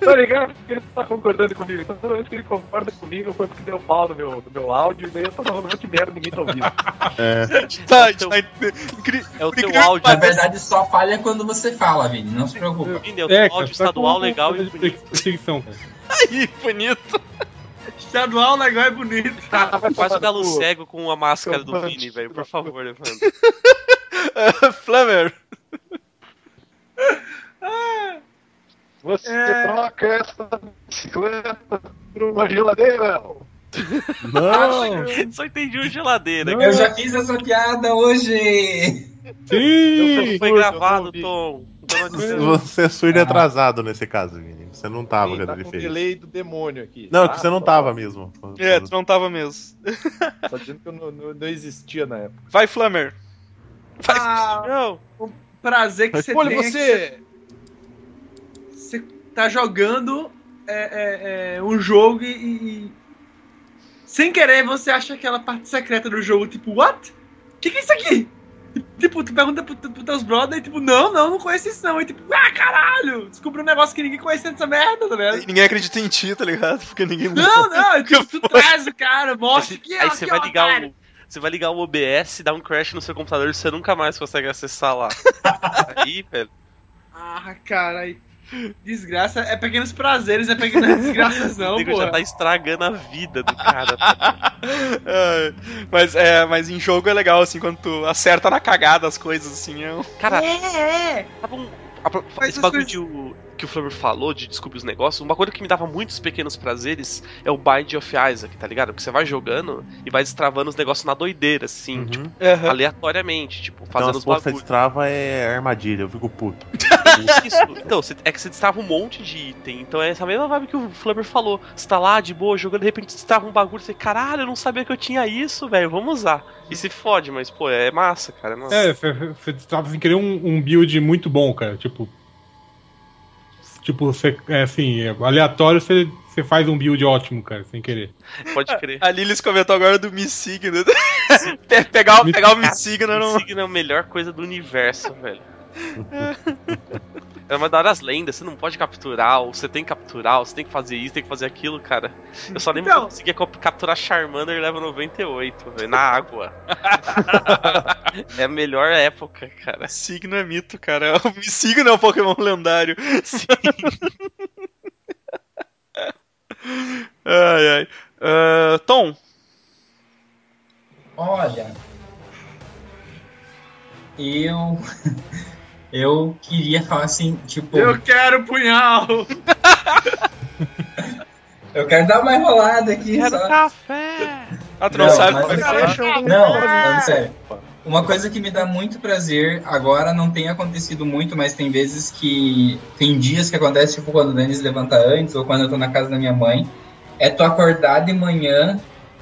A: tá ligado? Porque ele tá concordando comigo. Então, toda vez que ele concorda comigo, foi porque deu pau no meu, no meu áudio, e daí eu tô falando de merda ninguém tá ouvindo.
D: É.
C: Tá,
F: Então-
C: tá incri-
F: É o teu
C: incrível
F: áudio.
G: Na verdade, só falha quando você fala, Vini. Não se preocupa.
F: Vini, é o teu
E: É, cara,
F: áudio
E: tá
F: estadual legal e bonito.
C: Aí, bonito.
H: Estadual legal é bonito.
A: Ah,
F: Faz
A: tomar
F: o galo cego com a máscara do Vini, velho. Por favor, Evandro.
C: Uh, <laughs> Flamer.
A: Você
H: É.
A: troca essa bicicleta por uma geladeira.
D: Não!
F: Só entendi o geladeira.
E: Não.
G: Eu já fiz essa piada hoje!
E: Sim!
F: Foi
A: eu
F: gravado. Tom.
D: Você é surdo e atrasado nesse caso, Vini. Você não tava
A: Sim,
D: quando
A: tá
D: ele
A: com o
D: fez.
A: delay do demônio aqui.
D: Não, é
A: tá?
D: que você não tava mesmo.
C: É, tu não tava mesmo. <laughs>
A: Tá dizendo que eu não, não- não existia na época.
C: Vai, Flamer. Vai.
H: Ah,
F: Não,
H: prazer que você
A: Olha,
H: tem. que
A: você.
H: Você tá jogando é, é, é, um jogo e, e- Sem querer, você acha aquela parte secreta do jogo, tipo, what? O que, que é isso aqui? Tipo, tu pergunta pro, pros teus brothers e tipo, não, não, não conheço isso não. E tipo, ah, caralho! Descobri um negócio que ninguém conhecia dessa merda, tá ligado?
C: Ninguém acredita em ti, tá ligado? Porque ninguém.
H: Não, não, e, tipo, tu <laughs> traz o cara, mostra que
F: aí você
H: que
F: vai
H: ó,
F: ligar o. Você vai ligar o OBS, dar um crash no seu computador e você nunca mais consegue acessar lá. <laughs> Aí, velho.
H: Ah, cara, aí. Desgraça é pequenos prazeres, é pequenas <laughs> desgraças não, pô.
F: já tá estragando a vida do cara. <laughs>
C: É, mas, é, mas em jogo é legal, assim, quando tu acerta na cagada as coisas, assim. É um...
F: Cara,
H: É, é.
F: Tava um- esse bagulho
H: coisas-
F: de o- que o Flavor falou de descobrir os negócios, uma coisa que me dava muitos pequenos prazeres é o Bind of Isaac, tá ligado? Porque você vai jogando e vai destravando os negócios na doideira, assim,
D: Uhum.
F: tipo,
C: Aham.
F: aleatoriamente, tipo,
D: Então
F: fazendo
D: as
F: os bagulhos.
D: trava é armadilha, eu fico puto. <laughs>
F: Isso, então, você- é que você destrava um monte de item, então é essa mesma vibe que o Flubber falou. Você tá lá de boa jogando, de repente você destrava um bagulho, você, caralho, eu não sabia que eu tinha isso, velho, vamos usar. E se fode, mas, pô, é massa, cara, é massa.
E: É, você- você tava sem querer um, um build muito bom, cara. Tipo, Tipo, você, é assim, é aleatório, você, você faz um build ótimo, cara, sem querer.
F: Pode crer.
C: A Lilis comentou agora do. <laughs> Pe- pegar, o- pegar o Me Signo não.
F: Signo é a melhor coisa do universo, velho. <laughs> É uma da hora as lendas, você não pode capturar, ou você tem que capturar, ou você tem que fazer isso, tem que fazer aquilo, cara. Eu só lembro que eu
H: Então.
F: conseguia cap- capturar Charmander level 98, velho, na água. <laughs> é a melhor época, cara.
C: Signo é mito, cara. O <laughs> Signo é um Pokémon lendário. <laughs> ai, ai. Ah, Tom,
G: Olha, eu eu queria falar assim, tipo,
H: Eu quero punhal! <laughs>
G: eu quero dar uma enrolada aqui, só.
F: café!
C: tu não,
G: Não,
C: sabe
G: mas-
C: é?
G: Não, falando sério. Uma coisa que me dá muito prazer, agora não tem acontecido muito, mas tem vezes que. Tem dias que acontece, tipo, quando o Denis levanta antes, ou quando eu tô na casa da minha mãe, é tu acordar de manhã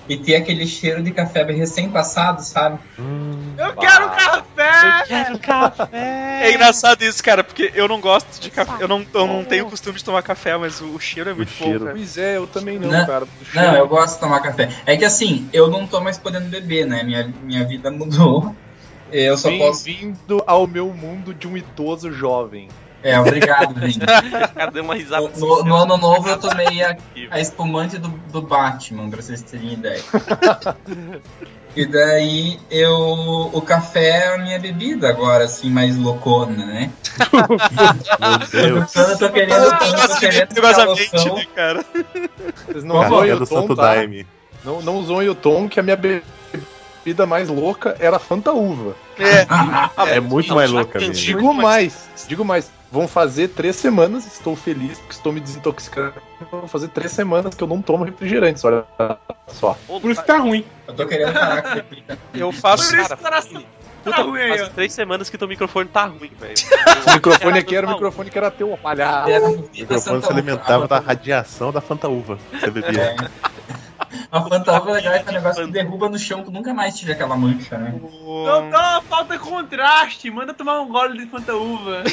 G: e ter aquele cheiro de café recém-passado, sabe?
H: Eu quero café!
F: Quero café!
C: É engraçado isso, cara, porque eu não gosto de café. Eu não, eu não tenho costume de tomar café, mas o, cheiro é muito
D: cheiro.
C: bom, cara.
A: Pois é, eu também não,
G: Não,
A: cara.
G: Não, eu gosto de tomar café. É que assim, eu não tô mais podendo beber, né? Minha, minha vida <laughs> mudou. Eu só posso.
A: Bem-vindo ao meu mundo de um idoso jovem.
G: É, obrigado, <laughs>
F: cara deu uma risada.
G: No, no- no ano novo eu tomei a, a espumante do, do Batman, pra vocês terem ideia. <laughs> e daí eu. O café é a minha bebida agora, assim, mais loucona, né?
D: Meu Deus. <laughs>
G: Eu tô querendo, eu tô querendo loucão,
C: né, cara?
A: Vocês não zoem
D: Café
A: o
D: do
A: Tom,
D: Santo
A: tá?
D: Daime.
A: Não, não zoem o Tom, que a minha bebida mais louca era Fanta Uva.
C: É.
D: É muito
F: Não,
D: mais louca mesmo.
A: Digo mais, digo mais. Vão fazer três semanas, estou feliz porque estou me desintoxicando. Vão fazer três semanas que eu não tomo refrigerantes, olha só.
E: Por isso que tá ruim.
G: eu tô querendo parar. <laughs>
C: Eu faço.
H: Por isso
F: Cara,
H: o coração
F: Puta,
H: tá ruim
F: faz três semanas que teu microfone tá ruim, velho. <laughs>
A: O microfone aqui era o microfone que era teu, palhaço.
D: O microfone se alimentava da radiação da Fanta Uva. que Você bebia.
G: É. A Fanta Uva legal é um negócio que derruba no chão, que nunca mais tira aquela mancha, né?
H: Doutor, falta contraste. Manda tomar um gole de Fanta Uva. <laughs>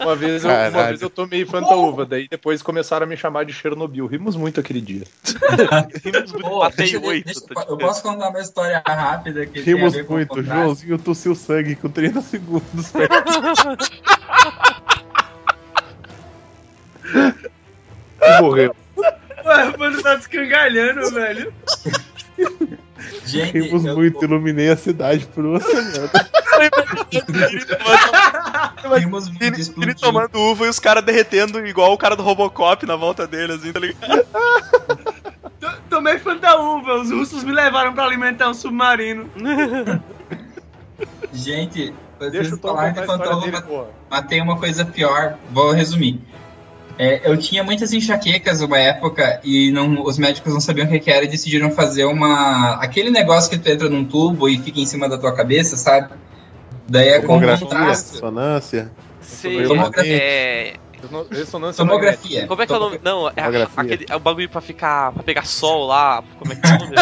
A: Uma vez, eu, uma vez eu tomei Fanta Uva, daí depois começaram a me chamar de Chernobyl. Rimos muito aquele dia. <laughs>
F: Rimos muito,
G: Pô, deixa eu-
F: oito.
G: deixa-
F: tá
G: eu posso contar uma história rápida que tem a
D: Rimos muito. Joãozinho tossiu sangue com 30 segundos. <laughs>
A: E morreu.
H: Ué, mano, tá descangalhando, velho.
G: Gente,
D: Rimos
G: eu-
D: muito. Iluminei a cidade por uma semana.
G: Rimos muito,
C: Ele, ele tomando uva e os caras derretendo igual o cara do Robocop na volta dele, assim, tá ligado?
H: Tomei Fanta Uva. Os russos me levaram pra alimentar um submarino.
G: Gente, vocês
A: Deixa o
G: falaram de
A: a história
G: Fanta
A: dele,
G: Uva,
A: porra.
G: mas tem uma coisa pior, vou resumir. É, eu tinha muitas enxaquecas uma época e não, os médicos não sabiam o que que era e decidiram fazer uma. aquele negócio que tu entra num tubo e fica em cima da tua cabeça, sabe? Daí é com contraste.
D: ressonância.
G: Tomografia.
F: é,
A: Ressonância
G: Tomografia.
F: Como é que é o nome? Não, é aquele, é o bagulho pra ficar. pra pegar sol lá. Como é que é o nome?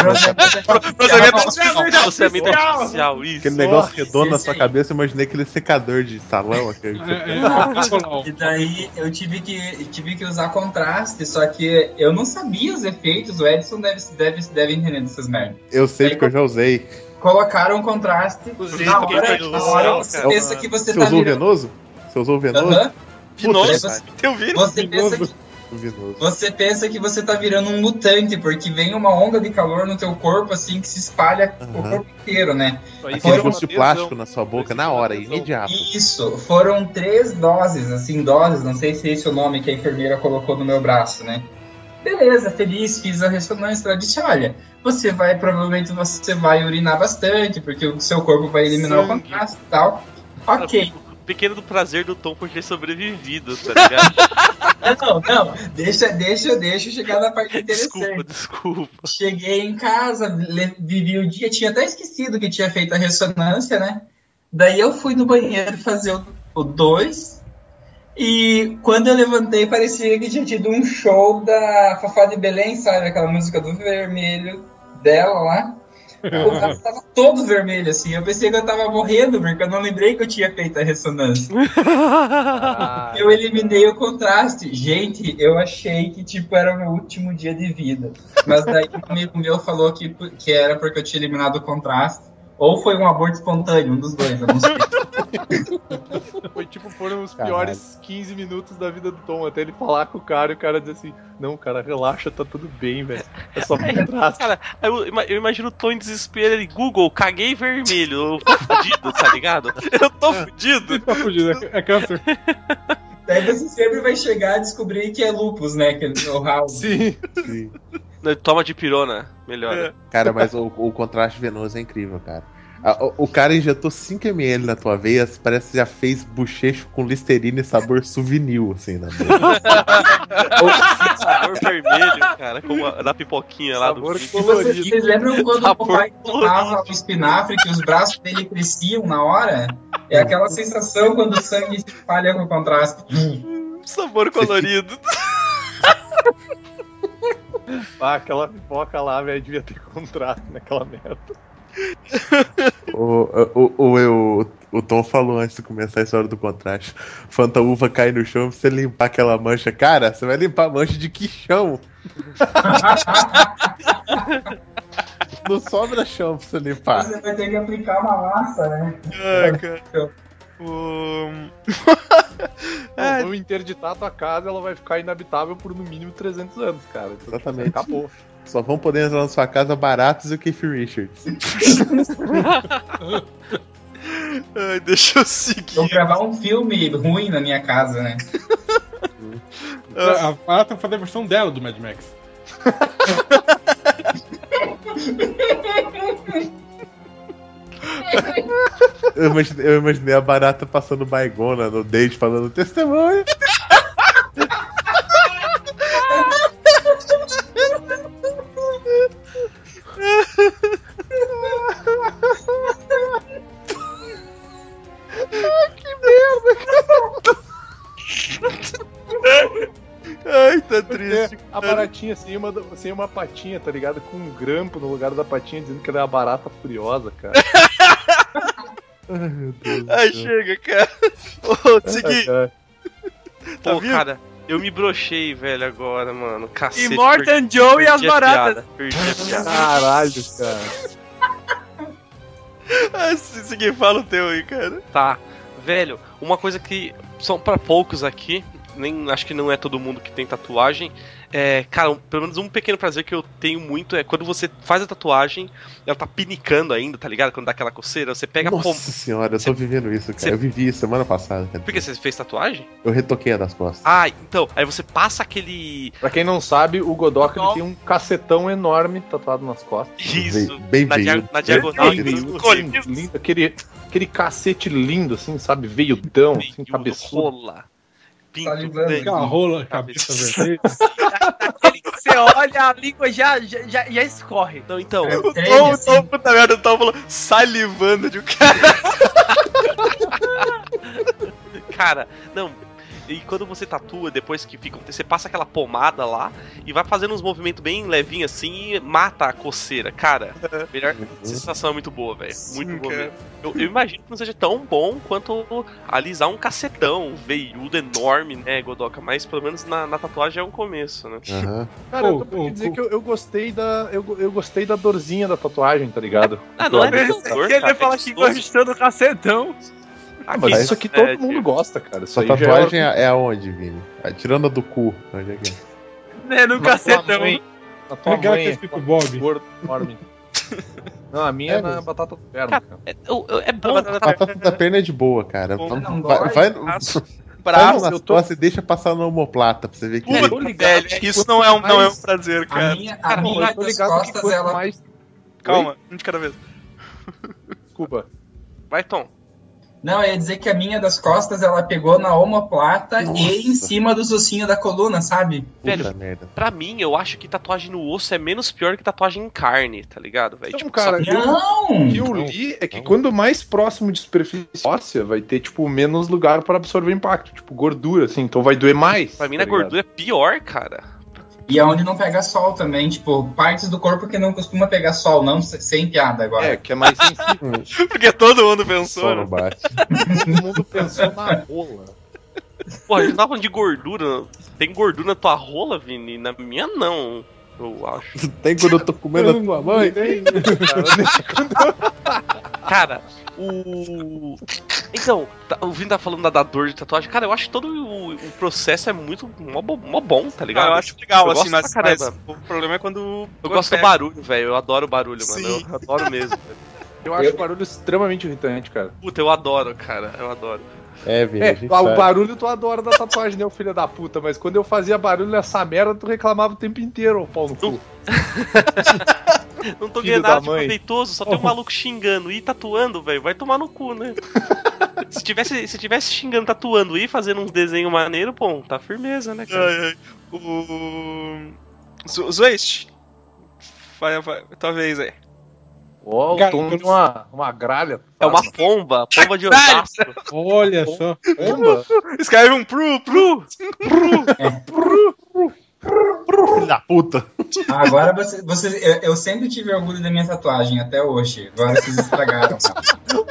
F: Processamento artificial, isso.
D: Aquele negócio redondo na
G: esse
D: sua
G: aí.
D: cabeça, eu imaginei aquele secador de salão. Aquele...
E: É, é,
G: E daí eu tive que, tive que usar contraste, só que eu não sabia os efeitos, o Edson deve, deve, deve entender dessas merdas.
D: Eu sei porque eu já usei.
G: Colocaram contraste,
C: Usei
G: na hora, na hora pensa que você
D: Você
G: tá
D: usou o
G: virando...
D: venoso? Você usou o venoso?
G: Aham.
C: Vinoso.
G: Você-
C: Tem?
G: Você pensa, que,
D: O
G: você pensa que você tá virando um mutante, porque vem uma onda de calor no teu corpo, assim, que se espalha o
D: Aham.
G: corpo inteiro, né?
D: Aquele
A: foi
D: gosto de plástico na sua boca na hora, imediato.
G: Isso, foram três doses, assim, doses, não sei se é esse o nome que a enfermeira colocou no meu braço, né? Beleza, feliz, fiz a ressonância, ela disse, olha, você vai, provavelmente você vai urinar bastante, porque o seu corpo vai eliminar o contraste e tal. Ok,
F: O pequeno do prazer do Tom por ter sobrevivido, tá ligado? <laughs>
G: não, não, deixa, deixa, deixa eu chegar na parte
F: desculpa,
G: interessante.
F: desculpa.
G: Cheguei em casa, vivi o dia, tinha até esquecido que tinha feito a ressonância, né? Daí eu fui no banheiro fazer o 2. E quando eu levantei, parecia que tinha tido um show da Fafá de Belém, sabe? Aquela música do vermelho dela lá. O tava todo vermelho, assim. Eu pensei que eu tava morrendo, porque eu não lembrei que eu tinha feito a ressonância.
A: Ah,
G: Eu eliminei o contraste. Gente, eu achei que, tipo, era o meu último dia de vida. Mas daí um amigo meu falou que, que era porque eu tinha eliminado o contraste. Ou foi um aborto espontâneo, um dos dois, eu não sei. <laughs>
A: Foi tipo, foram os
D: Caralho.
A: piores 15 minutos da vida do Tom, até ele falar com o cara e o cara dizer assim, não, cara, relaxa, tá tudo bem, velho. É só contraste.
F: Cara, eu, eu imagino o Tom em desespero ele, Google, caguei vermelho, eu tô fudido, tá ligado? Eu tô fudido.
E: Tá fugido, é, é câncer.
G: Daí você sempre vai chegar a descobrir que é lupus, né? Que é o Raul.
A: Sim.
D: Sim.
F: Toma de pirona, melhor.
D: Cara, mas o, o contraste venoso é incrível, cara. O, o cara injetou 5ml na tua veia, parece que já fez bochecho com listerina e sabor souvenir, assim, na <laughs> boca.
F: Sabor vermelho, cara, como a, da pipoquinha lá
A: Sabor
F: do
G: E vocês, vocês lembram quando o
F: Sabor
G: papai tomava o espinafre que os braços dele cresciam na hora? É aquela sensação quando o sangue se espalha com contraste.
F: sabor colorido.
A: Ah, aquela pipoca lá, velho, devia ter contraste naquela merda.
D: O, o, o, o, o Tom falou antes de começar a história do contraste. Fanta uva cai no chão pra você limpar aquela mancha. Cara, você vai limpar a mancha de que chão? <laughs> Não sobra chão pra você limpar.
G: Você vai ter que aplicar uma massa, né?
C: Ai, cara. O... <laughs>
A: Não, Vamos interditar a tua casa, ela vai ficar inabitável por no mínimo 300 anos, cara. Então,
D: Exatamente.
A: Acabou.
D: Só vão poder entrar na sua casa baratos e o Keith Richards. <laughs>
C: Ai, deixa eu
G: Vou
C: seguir.
G: gravar um filme ruim na minha casa, né?
E: A Barata fazer a versão dela do Mad Max.
D: Eu imaginei, eu imaginei a barata passando baigona no date falando testemunho.
C: Ai, tá
A: Porque
C: triste.
A: a baratinha sem uma, sem uma patinha, tá ligado? Com um grampo no lugar da patinha, dizendo que ela é a barata furiosa, cara. <laughs>
D: Ai, meu Deus.
C: Ai, chega, cara. Ô, segui.
A: É,
C: Tá
F: Pô,
C: vindo?
F: cara, eu me brochei, velho, agora, mano. Cacete.
H: E Morton Joe e as
F: perdi a
H: baratas.
F: piada, Perdi a piada.
A: Caralho, cara. <laughs>
C: Ah, se seguir, fala o teu aí, cara.
F: Tá. Velho, uma coisa que são pra poucos aqui, nem acho que não é todo mundo que tem tatuagem. É, cara, um- pelo menos um pequeno prazer que eu tenho muito é quando você faz a tatuagem, ela tá pinicando ainda, tá ligado? Quando dá aquela coceira, você pega a
D: Nossa
F: pom...
D: senhora, eu tô vivendo isso, cara.
F: Cê-
D: Eu vivi isso semana passada. Cara.
F: Por que você fez tatuagem?
D: Eu retoquei a das costas.
F: Ah, então, aí você passa aquele.
A: Pra quem não sabe, o Godoka ele tem um cacetão enorme tatuado nas costas.
F: Isso,
D: bem
F: na, dia- na diagonal
A: Bem
F: colinos.
A: assim, lindo, aquele, aquele cacete lindo, assim, sabe? Veiudão, assim, cabeçudo.
F: rola. Pinto,
G: Salivando.
F: dente.
E: Aquela rola, cabeça vermelha.
H: Que você olha, a língua já, já, já, já escorre.
F: Então, então,
G: É,
C: O
G: treme,
C: Tom, o
G: assim.
C: Tom, puta merda, o Tom falou salivando de um cara.
F: Cara, não. E quando você tatua, depois que fica. Você passa aquela pomada lá e vai fazendo uns movimentos bem levinhos assim e mata a coceira. Cara, melhor sensação é muito boa, velho. Muito boa mesmo. Eu, eu imagino que não seja tão bom quanto alisar um cacetão, um veiudo enorme, né, Godoka? Mas pelo menos na, na tatuagem é um começo, né?
D: Aham.
A: Cara, eu tô pra te dizer
E: ô.
A: que eu, eu gostei da. Eu, eu gostei da dorzinha da tatuagem, tá ligado?
F: Ah, não é
A: Eu-
F: nem dor,
H: Ele
F: cara.
H: fala
F: é
H: que gostou do cacetão.
A: Ah, mas isso aqui
F: é,
A: todo mundo
F: tipo,
A: gosta, cara. Isso
D: Sua tatuagem
A: é,
D: é, é aonde, Vini? Ah, Tirando a do cu. Onde é que é?
H: Né, no
A: na
H: cacetão.
A: mãe, na tua
E: Obrigado
A: mãe,
E: ter escrito Bob.
A: gordo, enorme. Não, a minha é,
D: É
A: na
D: mesmo.
A: batata do perna, cara.
F: É, é- é bom.
C: Batata
F: cara.
D: Batata da perna é de boa, cara.
F: Bom,
D: Vai,
G: não
D: vai,
G: dói.
D: vai,
F: Braço. <laughs>
D: vai nas
A: eu tô-
D: costas e deixa passar na homoplata pra você ver que
A: tô
C: Puta,
A: ligado que
C: isso não é, um, não é um prazer,
G: A
C: cara.
G: minha, a minha
A: eu tô
G: das
A: ligado que
G: costas, ela.
A: mais.
C: Calma, um de cada vez.
A: Desculpa.
F: Vai, Tom.
G: Não, eu ia dizer que a minha das costas ela pegou na omoplata
D: Nossa.
G: e em cima dos ossinhos da coluna, sabe?
D: Puta
F: Velho,
D: merda.
F: Pra mim, eu acho que tatuagem no osso é menos pior que tatuagem em carne, tá ligado, velho?
A: Então,
F: Tipo,
A: cara,
F: só-
A: eu-
G: Não!
A: O que eu li é que quando mais próximo de superfície óssea, vai ter, tipo, menos lugar pra absorver impacto. Tipo, gordura, assim. Então vai doer mais.
F: pra mim
A: tá
F: na
A: ligado?
F: gordura é pior, cara.
G: E aonde não pega sol também, tipo, partes do corpo que não costuma pegar sol, não se- sem piada agora.
A: É, que é mais sensível. <laughs>
C: Porque todo mundo pensou.
D: Só
C: né?
D: não bate.
A: Todo mundo pensou na rola.
F: Porra, a gente tava falando de gordura. Tem gordura na tua rola, Vini? Na minha, não. Eu acho. <laughs>
D: Tem quando eu tô comendo a tua mãe? <laughs>
F: Cara, o. Então, tá- o Vini tá falando da, da dor de tatuagem. Cara, eu acho que todo o, o processo é muito mó, mó bom, tá ligado?
C: Ah, eu acho legal,
F: Eu
C: assim, mas, mas o problema é quando.
F: Eu gosto do barulho, velho. Eu adoro barulho, mano.
C: Sim.
F: Eu adoro mesmo. velho.
A: Eu acho o barulho extremamente irritante, cara.
F: Puta, eu adoro, cara. Eu adoro.
D: É, Vini,
A: É, o
D: sabe.
A: barulho tu adora da tatuagem, né, o filho da puta? Mas quando eu fazia barulho nessa merda, tu reclamava o tempo inteiro, ô pau no cu. <laughs>
F: Não tô ganhando
A: da
F: nada de proveitoso, só tem um maluco xingando e tatuando, velho. Vai tomar no cu, né? <laughs> se, tivesse, se tivesse xingando, tatuando e fazendo uns desenhos maneiros, pô, tá firmeza, né, cara?
C: Ai, ai. O. Zo- Zoist. Vai, vai, tua vez aí.
A: Ó, o tom de uma, uma gralha.
F: É uma pomba, pomba de <laughs> Osasco.
E: Olha só.
A: bomba.
C: Escreve um pru, pru.
D: Filho da puta.
G: Agora você, você, eu, eu sempre tive orgulho da minha tatuagem, até hoje. Agora vocês estragaram.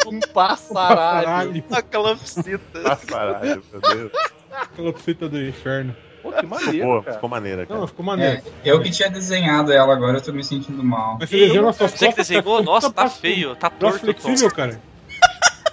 A: Um passaralho.
E: Caralho.
C: A calopsita.
D: Caralho, meu Deus.
E: Aquela fita do inferno.
A: Pô, que
D: Ficou
A: maneiro,
D: boa,
A: cara.
D: ficou maneira, cara.
E: Não, ficou maneiro.
G: É, eu que tinha desenhado ela, agora eu tô me sentindo mal.
E: Mas você desenhou nas suas
F: Você que desenhou? Nossa, tá
E: puta
F: feio, tá torto. Tom.
E: flexível, cara.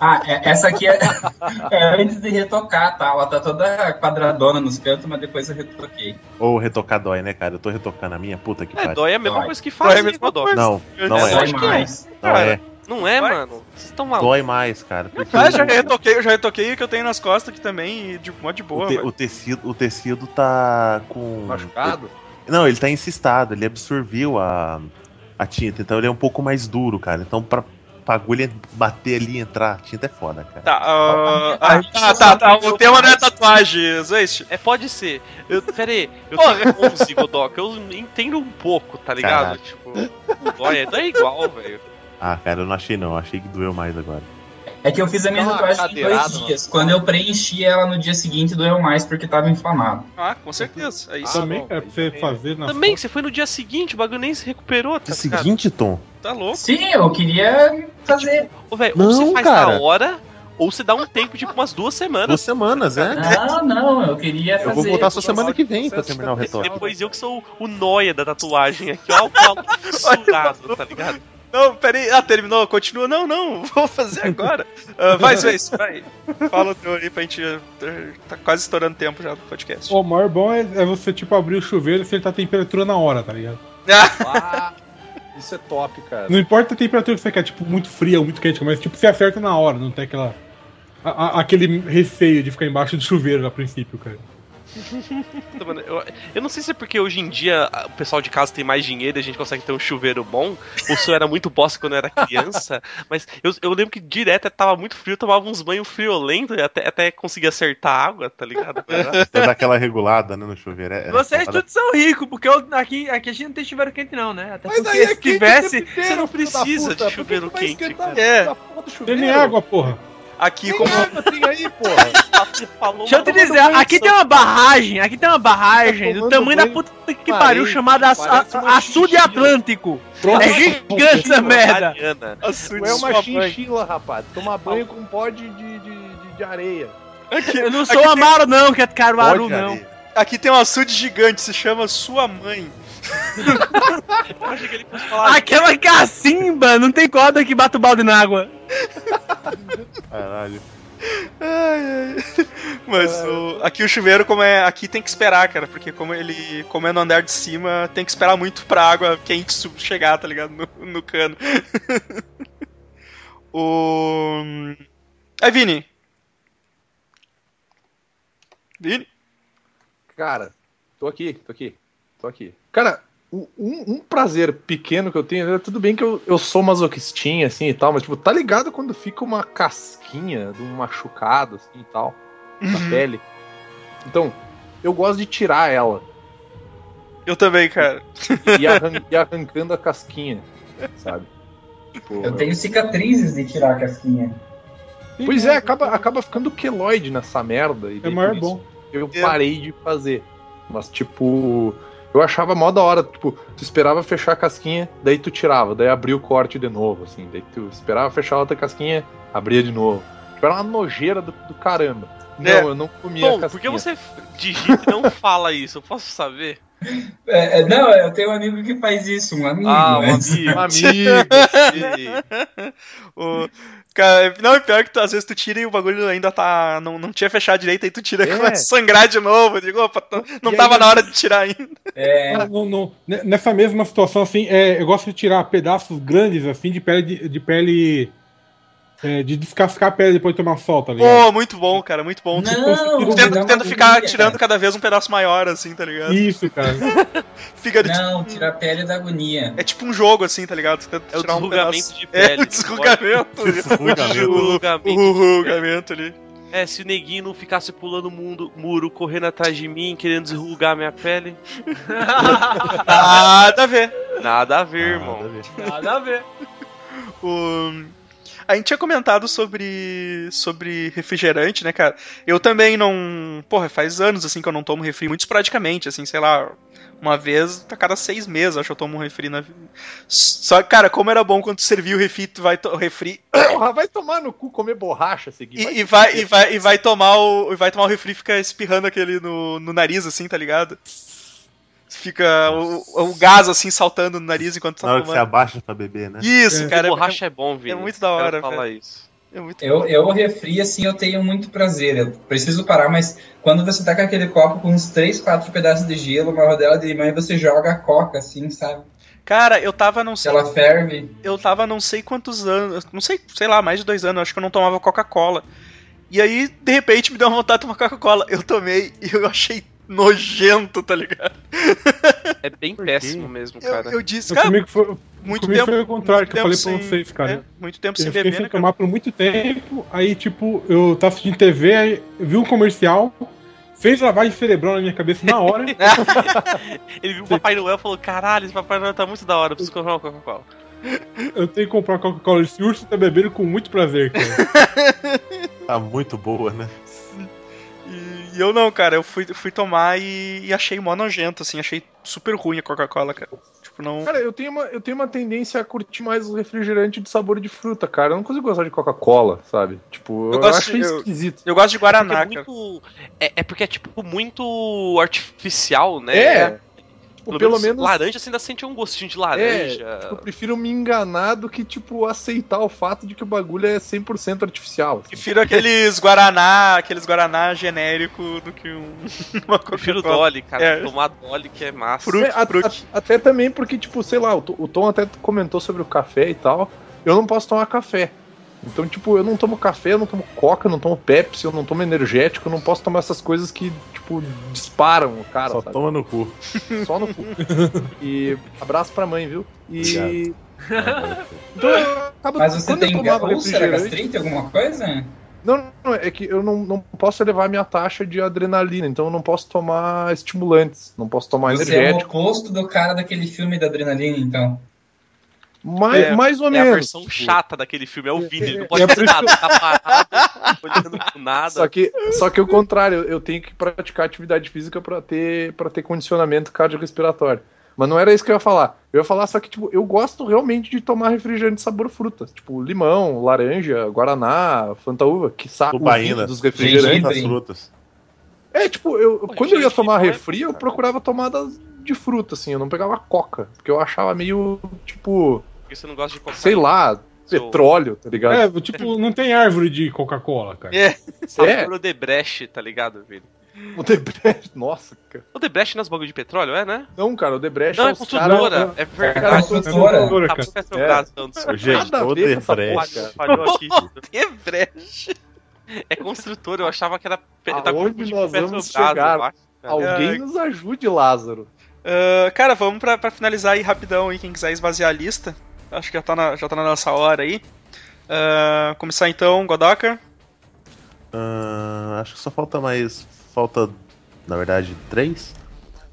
G: Ah, é- essa aqui é, <laughs> é antes de retocar, tá? Ela tá toda quadradona nos cantos, mas depois eu retoquei.
D: Ou retocar dói, né, cara? Eu tô retocando a minha, puta que
F: É,
D: pariu.
F: dói é a mesma
G: Dói.
F: coisa que
C: Dói é a
F: faz,
C: mesma
F: Godó.
C: coisa.
D: Não, não
C: Eu
D: é.
G: Dói
C: acho que
G: mais.
D: Não é.
F: Não é,
C: Dói?
F: mano? Vocês estão malucos.
D: Dói mais, cara. Porque
C: Ah, já
D: o-
C: retoquei, eu já retoquei o que eu tenho nas costas aqui também, e de mó de boa.
D: o, te- o tecido, o tecido tá com.
A: Machucado?
D: Não, ele tá encistado, ele absorveu a, a tinta, então ele é um pouco mais duro, cara. Então pra agulha bater ali e entrar, a tinta é foda, cara.
C: Tá, ah, ah, tá, tá, tá. O tema não é tatuagem, Zoist.
F: É, pode ser. Eu, pera aí, eu tenho 11, Godoka, eu entendo um pouco, tá ligado?
D: Caralho.
F: Tipo, dói, é, dói igual, velho.
D: Ah, cara, eu não achei não, achei que doeu mais agora.
G: É que eu fiz a minha tatuagem em dois dias. Quando eu preenchi ela no dia seguinte, doeu mais porque tava inflamado.
C: Ah, com certeza. É isso.
E: Também,
A: bom,
E: cara, pra você
A: também.
E: fazer na
F: Também,
E: foto.
F: você foi no dia seguinte, o bagulho nem se recuperou, tá
D: É o
F: ligado?
D: seguinte, Tom,
C: Tá louco.
G: Sim, eu queria fazer.
F: Ô, velho,
D: Não,
F: ou você faz
D: cara.
F: na hora, ou você dá um tempo, tipo, umas duas
D: duas
F: semanas.
D: semanas, é?
G: Não, não, eu queria fazer.
D: Eu vou voltar só semana que vem pra terminar o
A: tá
D: retoque.
F: Depois eu que sou o noia da tatuagem aqui, ó, o fissurado, tá ligado?
C: Não, peraí. Ah, terminou, continua. Não, não, <laughs> vou fazer agora. Ah, vai, Zoist, vai. Fala o teu aí pra gente. eh, Tá quase estourando tempo já do podcast.
E: O maior bom é, é você, tipo, abrir o chuveiro e acertar a temperatura na hora, tá ligado?
C: Ah,
A: Ah, isso é top, cara.
E: Não importa a temperatura que você quer, tipo, muito fria ou muito quente, mas, tipo, você acerta na hora, não tem aquela... a- a- aquele receio de ficar embaixo do chuveiro a princípio, cara. <laughs>
F: Mano, Eu, eu não sei se é porque hoje em dia o pessoal de casa tem mais dinheiro e a gente consegue ter um chuveiro bom, ou se eu era muito bosta quando eu era criança, <laughs> mas eu, eu lembro que direto tava muito frio, eu tomava uns banhos friolentos e até, até conseguia acertar a água, tá ligado? <laughs>
D: Pra dar aquela regulada, né, no chuveiro. É, é
H: Vocês
D: foda.
H: todos são ricos, porque eu- aqui, aqui a gente não tem chuveiro quente, não, né? Até
A: Mas
H: porque
A: aí é
H: se
A: o
H: tivesse.
A: inteiro,
F: você não precisa
A: puta.
F: de chuveiro quente.
C: É.
E: Tem nem água, porra.
C: Aqui,
A: Tem
C: como.
A: água, tem aí, porra.
H: Deixa eu te dizer, aqui tem uma barragem, aqui tem uma barragem do
A: tomando
H: tamanho da puta que
A: parede,
H: pariu, chamada Açude. Atlântico.
A: Pronto.
H: É gigante essa merda.
A: É uma chinchila, rapaz. Toma banho com pó de, de, de, de areia.
H: Eu não sou Amaro, não, que é Caruaru, não.
C: Aqui tem um açude gigante, se chama Sua Mãe.
F: Eu achei que ele fosse falar.
H: Aquela cacimba, não tem corda que bata o balde na água.
D: Caralho.
C: Ai, ai. Mas o- aqui o chuveiro, como é. Aqui tem que esperar, cara, porque como ele. Como é no andar de cima, tem que esperar muito pra água quente chegar, tá ligado? No, no cano. <laughs> o. Aí, Vini. Vini?
A: Cara, tô aqui, tô aqui, tô aqui. Cara, um, um- prazer pequeno que eu tenho, né, tudo bem que eu, eu sou masoquistinha, assim, e tal, mas, tipo, tá ligado quando fica uma casquinha de um machucado, assim, e tal, na
C: Uhum.
A: pele? Então, eu gosto de tirar ela
C: Eu também, cara.
A: e, arran- e arrancando a casquinha, sabe? Tipo,
G: Eu tenho cicatrizes de tirar a casquinha.
A: Pois é, acaba, acaba ficando queloide nessa merda. E
E: É maior bom.
A: Eu
C: É.
A: parei de fazer. Mas, tipo, Eu achava mó da hora, tipo, tu esperava fechar a casquinha, daí tu tirava, daí abria o corte de novo, assim, daí tu esperava fechar a outra casquinha, abria de novo. Tipo, era uma nojeira do, do caramba. Não,
C: É.
A: eu não comia a
F: Bom,
A: casquinha.
F: por que você digita e não <laughs> fala isso? Eu posso saber?
G: É, é, não, eu tenho um amigo que faz isso, um amigo.
F: Ah, um
G: mas-
F: amigo.
A: Um amigo. <laughs>
C: O... Cara, não, é pior que tu, às vezes tu tira e o bagulho ainda tá. Não, não tinha fechado direito, aí tu tira e
A: É.
C: começa a sangrar de novo. Eu digo, opa, não, não tava
A: aí,
C: na hora de tirar ainda.
G: É,
E: não, não. Nessa mesma situação, assim, é, eu gosto de tirar pedaços grandes, assim, de pele. De, de pele é, de descascar a pele depois de tomar sol, tá ligado?
C: Pô, muito bom, cara, muito bom.
G: Não, me
C: tenta,
G: uma
C: ficar
G: agonia,
C: tirando
G: cara.
C: cada vez um pedaço maior, assim, tá ligado?
E: Isso, cara. <laughs>
C: Fica
G: Não, tira a pele da agonia.
C: É tipo um jogo, assim, tá ligado? Tu tenta
F: É o
C: tirar um
F: desrugamento
C: pedaço.
F: de
C: É,
F: pele.
C: o desrugamento. <laughs> <laughs>
F: O
D: Desrugamento.
C: o
F: desrugamento.
C: rugamento ali.
F: É, se o neguinho não ficasse pulando mundo, muro, correndo atrás de mim, querendo desrugar minha pele.
C: Nada a ver.
F: Nada a ver,
D: Nada
F: irmão.
D: a ver.
H: Nada a ver.
C: O... A gente tinha comentado sobre, sobre refrigerante, né, cara? Eu também não. Porra, faz anos assim que eu não tomo refri, muito esporadicamente, assim, sei lá. Uma vez a cada seis meses, acho que eu tomo um refri na. Só que, cara, como era bom quando tu servia o refri, tu vai to- o refri <coughs>
A: vai tomar no cu comer borracha, seguir.
C: e, e vai, e, vai, e vai tomar o. E vai tomar o refri e fica espirrando aquele no, no nariz, assim, tá ligado? Fica o, o gás assim saltando no nariz enquanto tu
D: Na
C: tá
D: hora que você
C: tomando.
D: abaixa pra beber, né?
C: Isso,
E: É.
C: cara. é-
F: borracha é bom, Vini.
C: muito da hora,
F: falar isso.
C: É muito
G: Eu, eu refri, assim, eu tenho muito prazer. Eu preciso parar, mas quando você tá com aquele copo com uns 3, 4 pedaços de gelo, uma rodela de limão e você joga a coca, assim, sabe?
C: Cara, eu tava, não sei.
G: ela ferve.
C: eu tava não sei quantos anos, não sei, sei lá, mais de dois anos, acho que eu não tomava Coca-Cola. E aí, de repente, me deu uma vontade de tomar Coca-Cola. Eu tomei e eu achei nojento, tá ligado?
F: É bem péssimo mesmo, cara.
C: eu disse,
E: Eu
C: cara,
E: comigo foi,
C: muito
E: comigo
C: tempo.
E: foi o contrário
C: muito
E: que eu falei
C: tempo
E: pra vocês, cara.
C: é, muito tempo
E: Eu
C: sem
E: fiquei
C: beber,
E: sem
C: né, cara?
E: tomar por muito tempo, aí tipo, eu tava assistindo TV, aí vi um comercial, fez lavagem cerebral na minha cabeça na hora. <laughs>
F: Ele viu o Papai Noel e falou: caralho, esse Papai Noel tá muito da hora, preciso comprar uma Coca-Cola.
E: eu tenho que comprar Coca-Cola. Esse urso tá bebendo com muito prazer, cara. <laughs>
D: Tá muito boa, né?
C: E, eu não, cara, eu fui, fui tomar e, e achei mó nojento, assim, achei super ruim a Coca-Cola, cara. Tipo, não.
A: Cara, eu tenho, uma, eu tenho uma tendência a curtir mais o refrigerante de sabor de fruta, cara. Eu não consigo gostar de Coca-Cola, sabe? Tipo,
C: Eu
A: eu,
C: gosto
A: acho
C: de- eu-
A: esquisito.
C: Eu gosto de
F: Porque
C: Guaraná,
F: é
C: cara.
F: muito. É, é porque é tipo muito artificial, né?
A: É. Tipo,
F: Pelo,
A: pelo
F: menos,
A: menos.
F: laranja você ainda sente um gostinho de
A: É,
F: laranja.
A: tipo, eu prefiro me enganar do que, tipo, aceitar o fato de que o bagulho é 100% artificial. assim.
C: Prefiro aqueles Guaraná, aqueles Guaraná genérico do que um. <laughs> Uma
F: prefiro. Dolly, cara.
C: É.
F: Tomar Dolly que é massa.
C: Fruit,
A: É, a-
C: fruit.
A: a- até também porque, tipo, sei lá, o Tom até comentou sobre o café e tal. Eu não posso tomar café. Então, tipo, eu não tomo café, eu não tomo coca, eu não tomo Pepsi, eu não tomo energético, eu não posso tomar essas coisas que, tipo, disparam o cara,
D: Só
A: sabe?
D: toma no cu. <laughs>
A: Só no cu. E abraço pra mãe, viu? E. Então, eu acabo-
G: Mas você
A: quando eu
G: tem
A: tomava
G: úlcera, gastrite, alguma coisa?
A: Não, não, é que eu não, não posso elevar minha taxa de adrenalina, então eu não posso tomar estimulantes, não posso tomar
G: Você é o
A: energético.
G: oposto do cara daquele filme da adrenalina, então.
A: Mais,
C: É,
A: mais ou
F: É a
A: menos.
F: versão
A: tipo,
F: chata daquele filme, é o Vini, ele não
E: é
F: pode
E: por
F: fazer nada, tá parado, olhando pro nada.
A: Só que, só que o contrário, eu- tenho que praticar atividade física pra ter, pra ter condicionamento cardiorrespiratório. Mas não era isso que eu ia falar. Eu ia falar só que, tipo, eu gosto realmente de tomar refrigerante sabor fruta. Tipo, limão, laranja, guaraná, fanta uva, que sabe
D: Tubaína.
A: dos refrigerantes.
D: Das frutas.
A: É, tipo, eu,
F: Pô,
A: quando eu ia tomar
F: é
A: refri, eu procurava tomadas de fruta, assim, eu não pegava coca. Porque eu achava meio, tipo,
F: Porque você não gosta de cocaína.
A: sei lá, petróleo, tá ligado?
E: É, tipo, <laughs> não tem árvore de Coca-Cola, cara.
C: É.
F: Sabor
A: É.
F: Odebrecht, tá ligado, Vini? <laughs>
A: O Debrecht, nossa, cara.
F: Odebrecht nas bagulho de petróleo, é, né?
A: Não, cara, o Debrecht
F: Não,
A: é
F: é
A: os caras...
F: construtora,
E: não,
F: é
G: É
F: verdade.
G: construtora.
E: Construtora,
F: Tá pro Petrobras.
D: Gente, o Debrecht.
F: Falhou aqui. <laughs>
C: Quebreche.
F: É construtora, eu achava que era.
A: Aonde
F: de
A: nós vamos chegar?
F: cara.
A: Alguém nos ajude, Lázaro.
C: Ah, cara, vamos pra, pra finalizar aí rapidão aí, quem quiser esvaziar a lista. Acho que já tá na, já tá na nossa hora aí. Ah, começar então, Godoka.
D: Ah, acho que só falta mais. Falta, na verdade, três.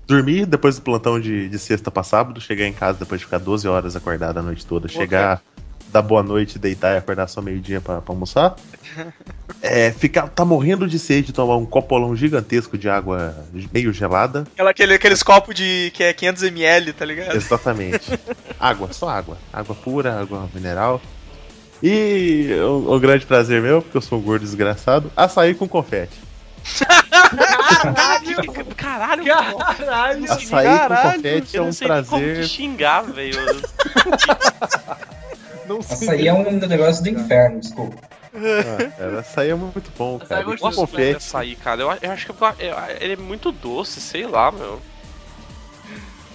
D: Dormir depois do plantão de, de sexta pra sábado, chegar em casa depois de ficar 12 horas acordado a noite toda, chegar dar boa noite, deitar e acordar só meio-dia pra, pra almoçar. <laughs> É, ficar, tá morrendo de sede, tomar um copolão gigantesco de água meio gelada.
C: Aquela, aquele, aqueles copos de que é 500ml, tá ligado?
D: Exatamente. <laughs> água, só água. Água pura, água mineral. E o, o grande prazer meu, porque eu sou um gordo desgraçado, açaí com confete.
F: Caralho,
H: Caralho!
D: Açaí com
F: caralho,
D: confete é
F: eu
D: um
F: não sei nem como
D: prazer.
F: te xingar, velho. <laughs>
A: Não sei.
G: Açaí é um negócio do inferno, desculpa.
D: Ah, cara, açaí é muito bom, cara.
H: É
D: E com
F: gostoso de
D: confete.
F: açaí, cara. Eu, eu acho que eu- eu- ele é muito doce, sei lá, meu.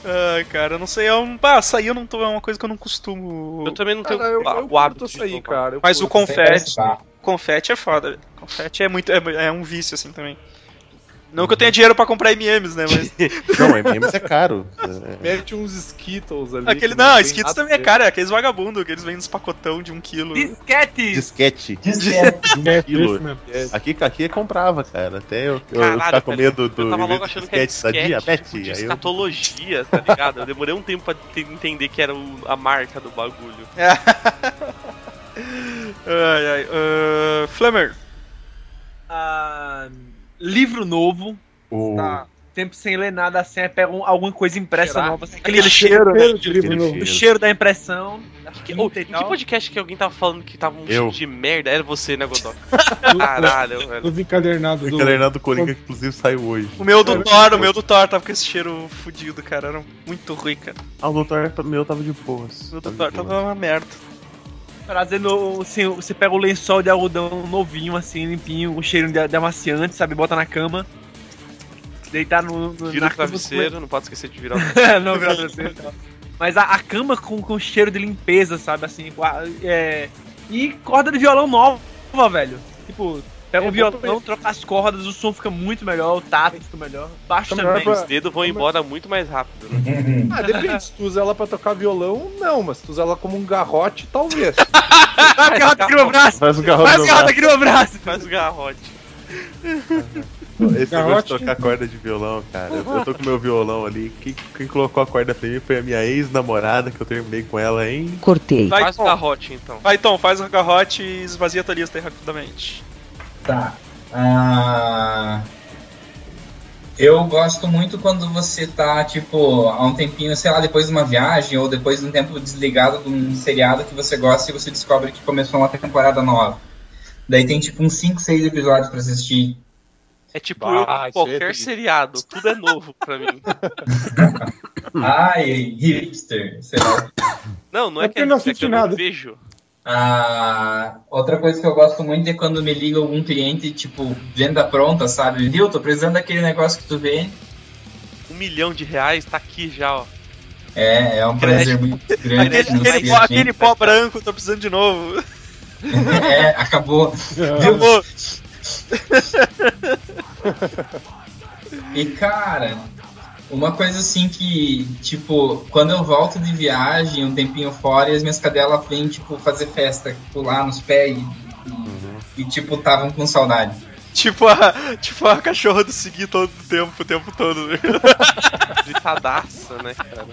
C: Ai, cara, eu não sei, é um. Ah, açaí eu não tô, é uma coisa que eu não costumo.
F: Eu também não tenho
A: Cara, eu,
F: o
A: eu
F: hábito de tomar.
A: cara. eu
C: Mas o
A: curto.
C: confete.
G: Tá.
C: Confete é foda. Confete é muito. É, é um vício, assim também. Não que eu tenha dinheiro pra comprar MMs, né? Mas. <laughs>
D: Não, MMs é caro. É,
A: Mete uns Skittles ali.
C: Aquele,
A: que
C: não,
A: tem
C: Skittles também é caro, é aqueles vagabundos que eles vendem nos pacotão de um quilo.
H: Disquete!
D: disquete.
G: Disquete. <laughs>
E: É, mesmo.
D: Aqui, aqui comprava, cara. Até eu, eu
F: Caralho,
D: ficar com medo do
F: eu tava logo achando que era
D: disquete
F: disquete, tipo, de escatologia, tá ligado? Eu demorei um tempo pra te- entender que era o- a marca do bagulho. <laughs>
C: Ai, ai. ah, Flammer.
H: Ah, livro novo.
D: O-
H: Tá. Tempo sem ler nada assim, aí pega um- alguma coisa impressa
A: Cheirar.
H: nova. assim, Aquele cheiro, né?
E: Cheiro de livro
D: Aquele
E: novo.
H: O
D: cheiro.
H: cheiro da impressão. da
F: Que, em que podcast que alguém tava falando que tava um
D: Eu.
F: cheiro de merda? Era você, né, Godó? <laughs> Caralho, velho.
E: Dos encadernados
D: O
E: do.
D: encadernado do Coringa, que inclusive saiu hoje.
C: O meu do Thor, o meu do Thor tava com esse cheiro fudido, cara. Era muito ruim, cara.
D: Ah, o doutor meu tava de boas.
C: O meu do
D: Tava
C: Thor tava uma merda.
H: Trazendo, assim, você pega o lençol de algodão novinho, assim, limpinho, o cheiro de, de amaciante, sabe? Bota na cama. Deitar no. no
F: Vira
H: na
F: o travesseiro, não pode esquecer de virar o <laughs>
H: não, virar o travesseiro. não. Mas a, a cama com, com cheiro de limpeza, sabe? Assim, com a- é, e corda de violão nova, velho. Tipo, pega
A: É,
H: um
A: bota
H: violão, troca as cordas, o som fica muito melhor, o tato fica melhor. Baixo também.
A: pra-
F: Os dedos vão embora muito mais rápido, né? <laughs>
A: Ah, depende. Se tu usa ela pra tocar violão, não. Mas se tu usa ela como um garrote, talvez. <laughs>
H: Vai, garrota aqui no meu braço!
D: Faz o do meu
H: garrota
D: braço.
H: aqui no meu braço!
F: Faz o garrote.
D: Esse negócio de
E: Garrote.
D: tocar corda de violão, cara. Eu eu tô com meu violão ali. Quem, quem colocou a corda pra mim foi a minha ex-namorada, que eu terminei com ela em.
I: Cortei.
C: Vai,
F: Faz o garrote, então.
C: Vai, Tom, faz o garrote e esvazia a tua lista aí rapidamente.
G: Tá. Ah, eu gosto muito quando você tá, tipo, há um tempinho, sei lá, depois de uma viagem ou depois de um tempo desligado de um seriado que você gosta e você descobre que começou uma temporada nova. Daí tem, tipo, uns 5, 6 episódios pra assistir.
F: É tipo
A: Ah,
F: eu
A: é
F: qualquer
A: triste.
F: seriado, tudo é novo pra mim. <laughs>
G: Ai, hipster, sei lá.
F: Não, não é,
E: É
F: que, é,
E: não
F: é que
E: assiste
F: eu não
E: nada.
F: vejo.
G: Ah, outra coisa que eu gosto muito é quando me liga algum cliente, tipo, venda pronta, sabe? Viu, tô precisando daquele negócio que tu vende.
F: Um milhão de reais tá aqui já, ó.
G: É, é um prazer muito <laughs> grande.
C: Aquele, aquele, pó, aquele pó branco, tô precisando de novo. <laughs>
G: É, acabou. Viu?
C: Acabou.
G: E cara, uma coisa assim que, tipo, quando eu volto de viagem, um tempinho fora, e as minhas cadelas vêm, tipo, fazer festa, pular nos pés e, e, e, tipo, estavam com saudade.
C: Tipo a, tipo a cachorra do seguir todo o tempo, o tempo todo. né? <laughs>
F: Gritadaça, né, cara?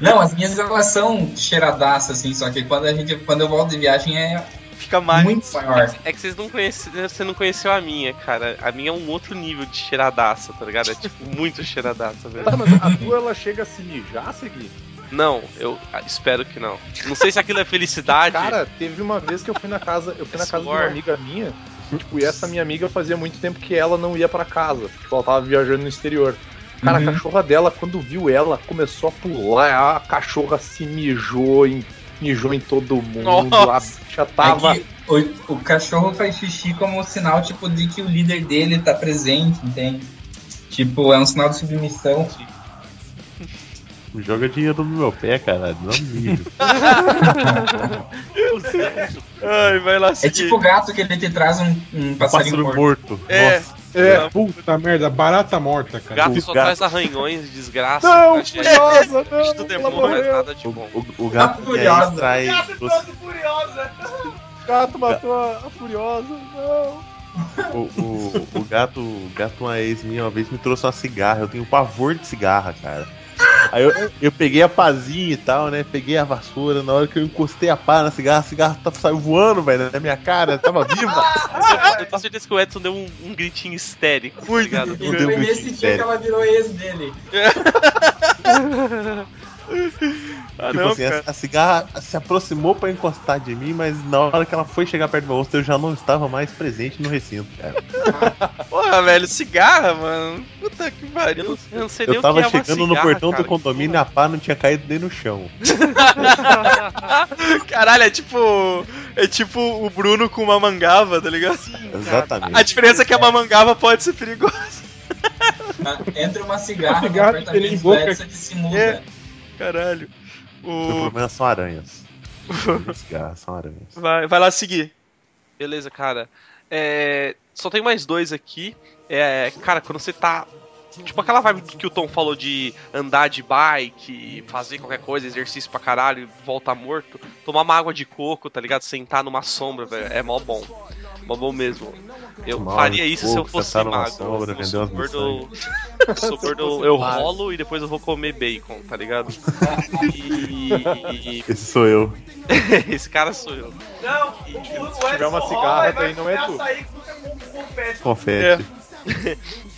G: Não, as minhas elas são cheiradaças, assim, só que quando a gente, quando eu volto de viagem é
C: Fica mais.
G: muito maior.
F: É que vocês não conheceram, você não conheceu a minha, cara. A minha é um outro nível de cheiradaça, tá ligado? É tipo <laughs> muito cheiradaça, velho.
A: Tá, mas a tua ela chega a se mijar, Segui?
F: Não, eu ah, espero que não. Não sei se aquilo é felicidade. <laughs>
A: Cara, teve uma vez que eu fui na casa, eu fui na casa de uma amiga minha, tipo, e essa minha amiga fazia muito tempo que ela não ia pra casa. Tipo, ela tava viajando no exterior. Cara,
G: Uhum.
A: a cachorra dela, quando viu ela, começou a pular, a cachorra se mijou em, mijou em todo mundo,
C: Nossa.
A: a bicha tava.
G: É o, o cachorro faz xixi como um sinal, tipo, de que o líder dele tá presente, entende? Tipo, é um sinal de submissão.
D: Joga dinheiro no meu pé, caralho. Não milho. <laughs> <laughs>
C: Ai, vai lá
G: É
C: seguir.
G: tipo o gato que ele te traz um, um passarinho morto.
D: morto.
C: É.
D: Nossa.
E: É, puta merda, barata morta, cara.
F: Gato
D: O
F: só
D: gato.
F: traz arranhões, desgraça.
A: Não, furiosa,
C: Bicho
A: não,
C: do
A: ela
C: demônio,
F: Não nada de
D: O,
F: bom.
D: o, o gato
G: Tá
D: é,
G: furiosa.
A: O <laughs> gato matou a, a furiosa, não.
D: O, o, o gato, o gato, uma ex minha uma vez me trouxe uma cigarra. Eu tenho pavor de cigarra, cara. Aí eu, eu peguei a pazinha e tal, né? Peguei a vassoura. Na hora que eu encostei a pá na cigarra, a cigarra tá- saiu voando, velho, na minha cara. Tava viva.
F: Eu tenho certeza que o Edson deu um, um gritinho histérico, tá ligado?
G: Foi
D: muito
G: nesse dia que ela virou ex dele. <laughs>
C: Ah,
D: tipo
C: não,
D: assim,
C: cara.
D: a, cigarra se aproximou pra encostar de mim, mas na hora que ela foi chegar perto do meu rosto, eu já não estava mais presente no recinto, cara. <laughs>
C: Porra, velho, cigarra, mano. Puta que pariu.
F: Eu não sei nem
D: Eu
F: o que
D: tava
F: é uma
D: chegando no
F: cigarra,
D: portão
F: cara.
D: do condomínio e a pá não tinha caído nem no chão. <laughs>
C: Caralho, é tipo. É tipo o Bruno com uma mangava, tá ligado?
D: Exatamente.
C: A diferença é que a mamangava pode ser perigosa.
G: Entra uma cigarra no
E: Cigarra que tem
G: apartamento. Edson, ele se muda.
C: É. Caralho.
D: O
C: O...
D: problema são aranhas. Cigarras são aranhas.
C: Vai, vai lá seguir.
F: Beleza, cara. É, Só tem mais dois aqui. É, cara, quando você tá. Tipo aquela vibe que o Tom falou de andar de bike, fazer qualquer coisa, exercício pra caralho, voltar morto, tomar uma água de coco, tá ligado? Sentar numa sombra, velho, é mó bom. Bom mesmo. Eu
D: Tomar
F: faria isso se eu fosse
D: numa
F: magro.
D: sombra,
F: eu sou gordo, <laughs> eu sou gordo, <laughs> eu rolo e depois eu vou comer bacon, tá ligado? E. <laughs>
D: Esse sou eu.
F: Esse cara sou eu.
H: Não, o, o,
A: Se tiver uma cigarra, daí não é tu.
D: Confete.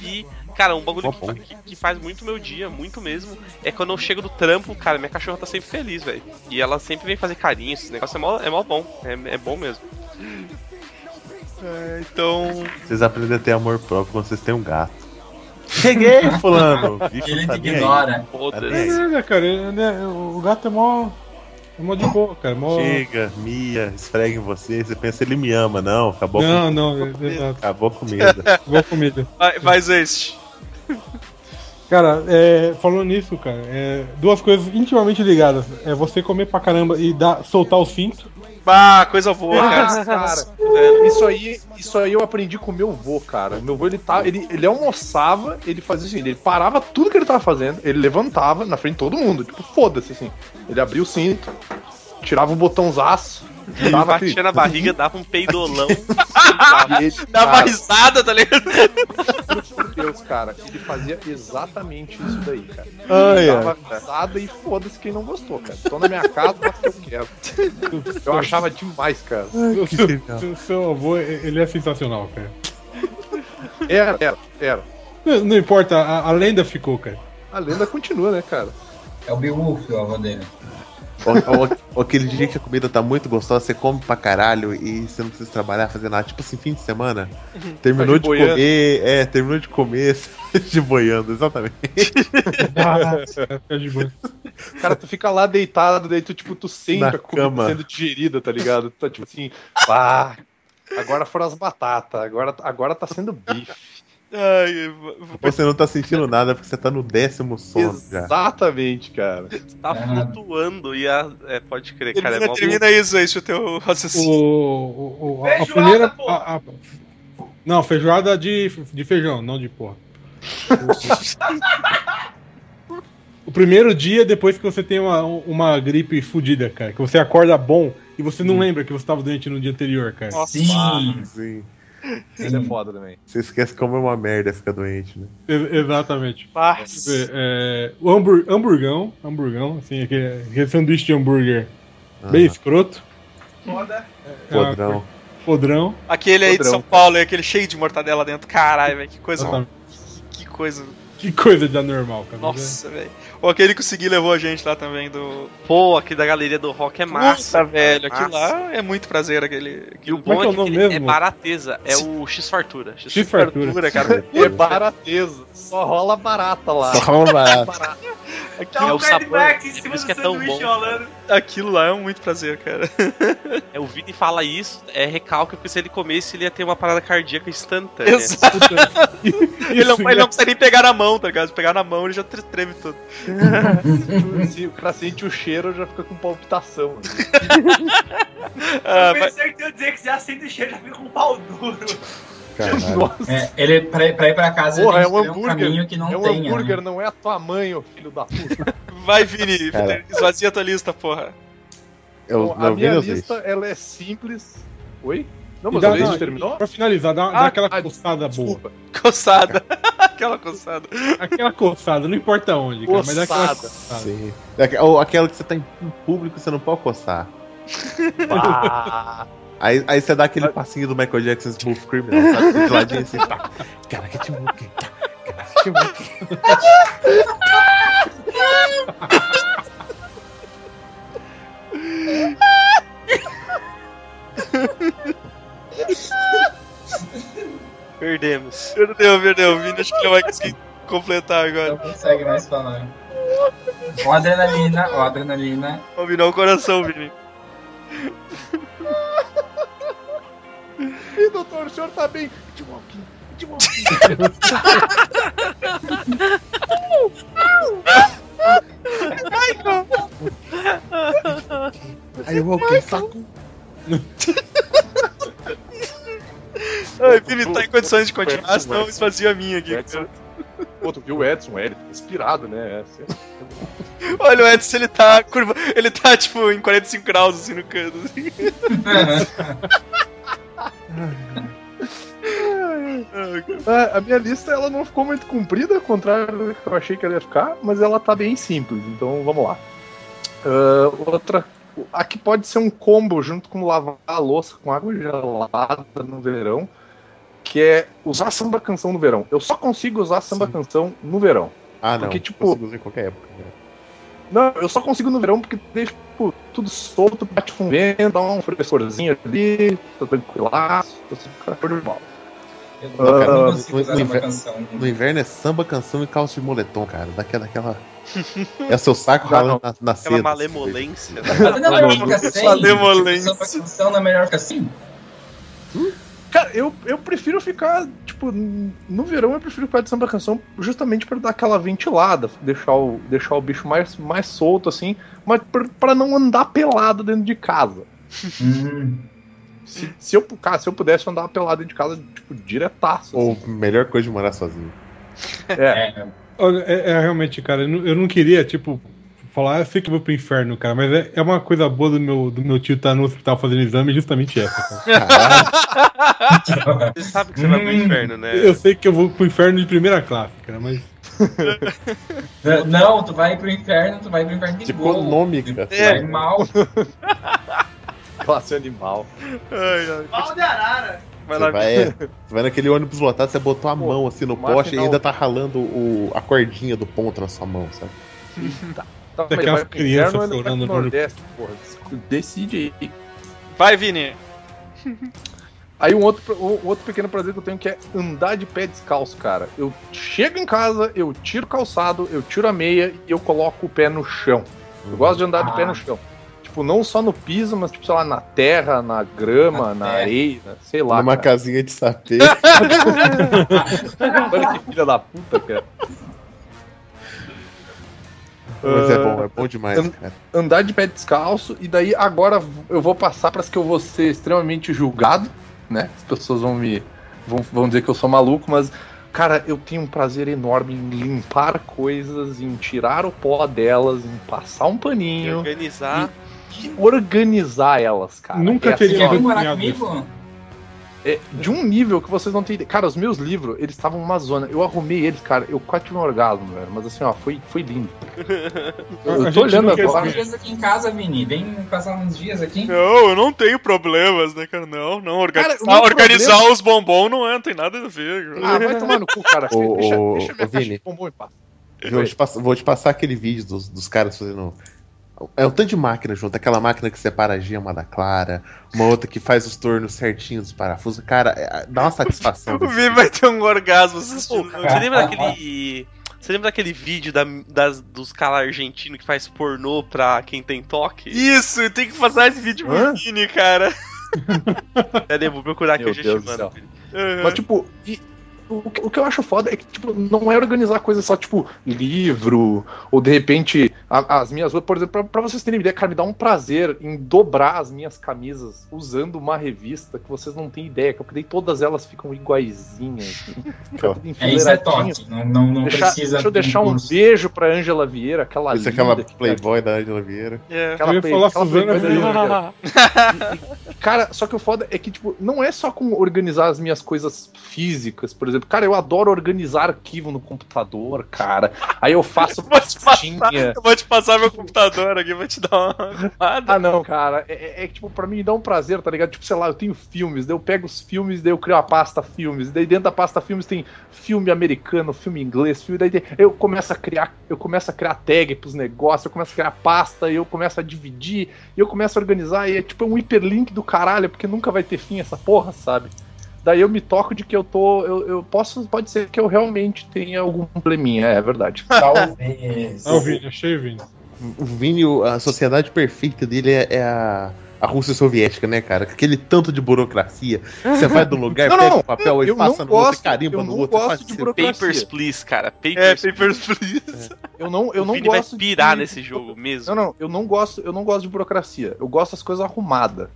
F: E, cara, um bagulho que, que- que faz muito meu dia, muito mesmo, é quando eu chego do trampo, cara, minha cachorra tá sempre feliz, velho. E ela sempre vem fazer carinho, esse negócio é mó, é mó bom, é, é bom mesmo.
C: É, então.
D: Vocês aprendem a ter amor próprio quando vocês têm um gato. Cheguei, <laughs> fulano. Bicho,
G: Ele
D: tá
G: te ignora.
D: Tá
F: Foda-se.
E: É cara. ele- né, o gato é mó. É mó de boa, cara. Mó...
D: Chega, mia, esfrega em você. Você pensa, ele me ama. Não, acabou,
E: Não,
D: com,
E: não, <laughs> é- exato.
D: acabou com medo.
E: Boa comida.
C: Vai, vai este.
E: Cara, é, falando nisso, cara, é, duas coisas intimamente ligadas. É você comer pra caramba e dar, soltar o cinto.
C: Bah, coisa boa, cara.
A: Ah, cara, isso aí, isso aí eu aprendi com o meu avô, cara. Meu avô, ele, tá, ele, ele almoçava, ele fazia assim, ele parava tudo que ele tava fazendo, ele levantava na frente de todo mundo, tipo, foda-se, assim. Ele abria o cinto, tirava o botãozaço,
F: Ele
A: dava
F: batia
A: aquele...
F: na barriga, dava um peidolão. <laughs>
A: Ele, cara,
C: risada, tá ligado?
A: por Deus, cara, ele fazia exatamente isso daí, cara.
D: Ai,
A: Ele
D: ai.
A: dava risada e foda-se quem não gostou, cara. Tô na minha casa, que eu quero. Eu achava demais, cara.
D: Legal.
E: seu- seu avô, ele é sensacional, cara.
A: Era, era, era.
E: Não, não importa, a, a lenda ficou, cara.
A: A lenda continua, né, cara?
G: É o Beowulf, o avô dele.
D: Ou, ou- ou aquele dia que a comida tá muito gostosa, você come pra caralho e você não precisa trabalhar, fazer nada. Tipo assim, fim de semana, terminou
A: Tá de
D: de comer, é, terminou de comer, <laughs> de boiando, exatamente.
E: Boa.
A: Cara, tu fica lá deitado, daí tu, tipo, tu sente
D: Na
A: a comida
D: cama.
A: sendo digerida, tá ligado? Tu tá tipo assim, pá, agora foram as batatas, agora, agora tá sendo bife.
C: Ai,
D: Você não tá sentindo nada porque você tá no décimo sono já.
A: Exatamente, cara.
F: tá
G: Ah.
F: flutuando e a. É, pode crer, cara. É
C: termina,
F: mó
C: termina isso, é o teu
E: O,
C: raciocínio.
E: o, o- a, a
H: Feijoada,
E: primeira.
H: porra.
E: a- a- não, feijoada de, de feijão, não de porra. <laughs> O primeiro dia depois que você tem uma, uma gripe fodida, cara. Que você acorda bom e você não lembra que você tava doente no dia anterior, cara.
G: Sim.
D: Sim.
A: Isso é foda também.
D: Você esquece como é uma merda ficar doente, né?
E: Ex- exatamente.
C: Ah,
E: ver, é, o hambur, hamburgão, hamburgão, assim, aquele, aquele sanduíche de hambúrguer bem escroto.
H: Foda.
E: É uma
D: Podrão.
E: coisa- Podrão.
C: aquele aí de
A: Podrão,
C: São Paulo, aquele cheio de mortadela dentro. Caralho, velho, que coisa.
E: Exatamente.
C: Que coisa.
E: Que coisa de anormal, cara.
C: Nossa, velho. Ou aquele que o Segui levou a gente lá também do.
F: Pô, aqui da galeria do rock é massa.
C: Nossa, velho.
F: massa.
C: Aquilo lá é muito prazer, aquele.
F: E o
E: é
F: bom
E: que é
F: é
E: o
F: que é
E: mesmo?
F: barateza. É o X-Fartura.
E: X fartura.
C: Fartura, cara. <laughs>
A: É barateza, só rola barata lá.
D: Só barato.
H: Tá
F: é
H: um
F: o sabor,
H: em
F: é
H: cima
F: por isso
H: do
F: que é tão
H: sanduíche
F: bom.
H: rolando.
C: Aquilo lá é muito prazer, cara. <laughs>
F: É, o Vini fala isso, é recalque, porque se ele comesse, ele ia ter uma parada cardíaca instantânea.
C: Exato. <laughs> Ele não,
E: Isso,
C: ele não precisa nem pegar na mão, tá ligado? Se pegar na mão, ele já tre- treme tudo.
A: Se o cara sente o cheiro, já fica com palpitação.
C: Ah,
H: eu pensei que tu ia dizer que já sente o cheiro, já fica com um pau duro.
D: Caralho. <laughs>
A: Nossa,
G: É, ele, pra, pra ir pra casa,
A: porra, é
G: ele
A: um
G: tem que escolher um caminho
A: hambúrguer.
G: que não
A: É um
G: tenha.
A: hambúrguer,
G: né?
A: não é a tua mãe, ô filho da puta. <laughs>
C: vai, Vini.
D: Cara.
C: Esvazia a tua lista, porra.
D: Eu,
A: Bom, a
D: não,
A: minha
D: Vini, eu
A: lista,
D: deixo.
A: ela é simples. Oi? Não, mas
E: dá- não,
A: terminou?
E: Pra finalizar, dá, dá
A: Ah,
E: aquela
A: ah,
E: coçada boa.
A: Desculpa.
C: Coçada. <laughs> Aquela coçada.
E: Aquela coçada, não importa onde, cara, mas é aquela
A: Coçada.
E: coçada.
D: Sim. Aque- Ou aquela que você tá em público e você não pode coçar.
A: Ah,
D: Aí, aí você dá aquele passinho do Michael Jackson Smooth Criminal, sabe? De ladinho assim, pá. Cara, que Timuque. Cara, que.
C: Perdemos. Perdeu, perdeu. O Vini acho que não vai conseguir completar agora.
G: Não consegue mais falar. Ó adrenalina, ó adrenalina.
C: Virar o coração, Vini.
A: Ih, <laughs> doutor, o senhor tá bem. Timokey, Timokey. <laughs>
D: Aí eu ok, saco.
C: Ai, Vini tá em condições de continuar, senão esvazio a minha aqui. Cara.
A: Pô, tu viu o Edson, ele tá inspirado, né? É, assim.
C: Olha o Edson, ele tá curva. Ele tá tipo em 45 graus assim no canto. Assim. <laughs>
A: É, a minha lista ela não ficou muito comprida, ao contrário do que eu achei que ela ia ficar, mas ela tá bem simples, então vamos lá. Ah, outra. Aqui pode ser um combo junto com lavar a louça com água gelada no verão, que é usar samba canção no verão. Eu só consigo usar samba canção no verão.
D: Ah, não.
A: Porque, tipo-
D: Consigo usar em qualquer época. né?
A: Não, eu só consigo no verão porque deixa tipo, tudo solto, bate com vento, dá um frescorzinho ali, tá tranquilaço, fica show de bola.
G: Eu não
A: Ah,
G: consigo
D: no-
G: usar
D: no inverno-
G: canção.
D: No inverno é samba, canção e calça de moletom, cara. Daquela. daquela... É o seu saco <laughs>
A: Já
D: ralando na, na
F: Aquela
D: seda.
F: malemolência.
G: Mas não é melhor ficar sem?
C: Malemolência.
G: Tipo, samba canção não é melhor ficar assim?
A: Cara, eu, eu prefiro ficar, tipo, no verão eu prefiro ficar de samba canção justamente pra dar aquela ventilada, deixar o, deixar o bicho mais, mais solto assim, mas pra, pra não andar pelado dentro de casa.
G: Hum.
A: Se, se eu, cara, se eu pudesse andar pelado dentro de casa, tipo, diretaço.
D: Ou
A: assim.
D: melhor coisa de morar sozinho.
A: É,
G: É,
E: é, é realmente, cara, eu não, eu não queria, tipo, falar, eu sei que eu vou pro inferno, cara, mas é, é uma coisa boa do meu, do meu tio estar no hospital fazendo exame, justamente essa, cara. <laughs>
D: Caralho.
F: Você sabe que você vai pro inferno, né?
E: Eu sei que eu vou pro inferno de primeira classe, cara, mas. <laughs>
G: Não, tu vai pro inferno, tu vai pro inferno de
D: Tipo,
G: boa.
D: econômica.
G: Tu vai mal. <laughs>
A: classe animal.
C: Ai.
H: Pau de arara.
C: Vai lá,
D: vai, é, você vai naquele ônibus lotado, você botou a
A: Pô,
D: mão assim no poste e ainda tá ralando o, a cordinha do ponto na sua mão, sabe?
A: Tá, Inferno ou ele vai
E: chorando no-
A: Nordeste, porra. Decide aí.
C: Vai, Vini. <laughs>
A: Aí um outro, um outro pequeno prazer que eu tenho que é andar de pé descalço, cara. Eu chego em casa, eu tiro o calçado, eu tiro a meia e eu coloco o pé no chão. Eu gosto de andar de pé
G: Ah.
A: no chão. Tipo, não só no piso, mas tipo, sei lá, na terra, na grama,
G: Na
A: na, areia, sei lá.
D: Numa
A: cara.
D: casinha de sapê. <laughs>
A: Olha que filha da puta, cara.
D: Mas é
A: Ah,
D: bom, é bom demais,
A: andar de pé descalço, e daí agora eu vou passar para que eu vou ser extremamente julgado, né? As pessoas vão me. vão, vão dizer que eu sou maluco, mas. Cara, eu tenho um prazer enorme em limpar coisas, em tirar o pó delas, em passar um
F: E
A: paninho
F: organizar.
A: e organizar elas, cara.
E: Nunca
A: É
E: teria
A: assim,
G: Quer vir morar comigo?
A: É de um nível que vocês não têm ideia. Cara, os meus livros, eles estavam numa zona. Eu arrumei eles, cara, eu quase tive um orgasmo, velho. Mas assim, ó, foi, foi lindo. <laughs> Eu
E: gente
A: tô olhando agora.
G: Uns dias aqui em casa, Vini. Vem passar uns dias aqui.
C: Não, eu não tenho problemas, né, cara? Não, não. Organizar,
A: Cara, meu
C: organizar
A: problema-
C: os bombons não é, não tem nada a ver. cara.
A: Ah, vai tomar no cu, cara. <laughs>
D: Ô,
A: deixa,
D: ô,
A: deixa minha
D: ô, Vini.
A: de bombom em paz.
D: Vou te, pass- vou te passar aquele vídeo dos, dos caras fazendo. É um tanto de máquina junto, aquela máquina que separa a gema da clara, uma outra que faz os tornos certinhos dos parafusos. Cara, é- dá uma <laughs> satisfação.
C: O Vini vai ter um orgasmo assistindo.
F: Você lembra daquele. Você lembra daquele vídeo da, das, dos caras argentinos que faz pornô pra quem tem toque?
C: Isso, tem que passar esse vídeo pro
A: Hã?
C: Vini, cara. <laughs>
F: Cadê? Vou procurar aqui,
A: Meu
F: eu já
A: Deus.
C: Uhum.
A: Mas, tipo, e o, que- o que eu acho foda é que, tipo, não é organizar coisas só, tipo, livro, ou de repente, a- as minhas roupas, por exemplo, pra, pra vocês terem ideia, cara, me dá um prazer em dobrar as minhas camisas usando uma revista que vocês não têm ideia, que eu criei todas elas ficam iguaizinhas. assim, <laughs>
G: É, isso é toque. Não, não, não
A: Deixa,
G: precisa.
A: deixa eu
G: de
A: deixar um
G: curso.
A: beijo pra Angela Vieira, aquela
D: Isso é
A: linda
D: aquela
A: que-
D: Playboy da Angela Vieira.
C: É.
A: Aquela
E: Eu ia
A: play-
E: falar
A: aquela
E: Suzana Vieira.
A: Vieira. Cara, só que o foda é que, tipo, não é só com organizar as minhas coisas físicas, por exemplo. Cara, eu adoro organizar arquivo no computador, cara. Aí eu faço <laughs>
C: Vou te passar, eu vou te passar meu computador aqui, vou te dar uma.
A: Ah, não, cara. É, é- é tipo, pra mim dá um prazer, tá ligado? Tipo, sei lá, eu tenho filmes, daí eu pego os filmes, daí eu crio a pasta filmes, daí dentro da pasta filmes tem filme americano, filme inglês, filme, daí eu começo a criar, eu começo a criar tag pros negócios, eu começo a criar pasta, e eu começo a dividir, e eu começo a organizar, e é tipo um hiperlink do caralho, porque nunca vai ter fim essa porra, sabe? Daí eu me toco de que eu tô. Eu, eu posso. Pode ser que eu realmente tenha algum probleminha, é, é verdade. <laughs>
G: Talvez.
E: Ah, o Vini, achei o Vini.
D: O Vini, a sociedade perfeita dele é, é a, a Rússia soviética, né, cara? Com Aquele tanto de burocracia. Você vai do lugar, <laughs>
A: Não,
D: pega
A: não,
D: o papel e
A: eu
D: passa
A: não
D: no outro,
A: gosto,
D: carimba
A: eu
D: no
A: não
D: outro.
A: gosto
D: faz
A: de
D: assim.
A: burocracia.
F: Papers, please, cara.
C: É,
F: Papers,
C: Papers, Please.
A: Eu não, eu
F: o
A: não
F: Vini vai
A: gosto.
F: pirar
A: de-
F: nesse jogo mesmo.
A: Não, não, eu não gosto, eu não gosto de burocracia. Eu gosto das coisas arrumadas.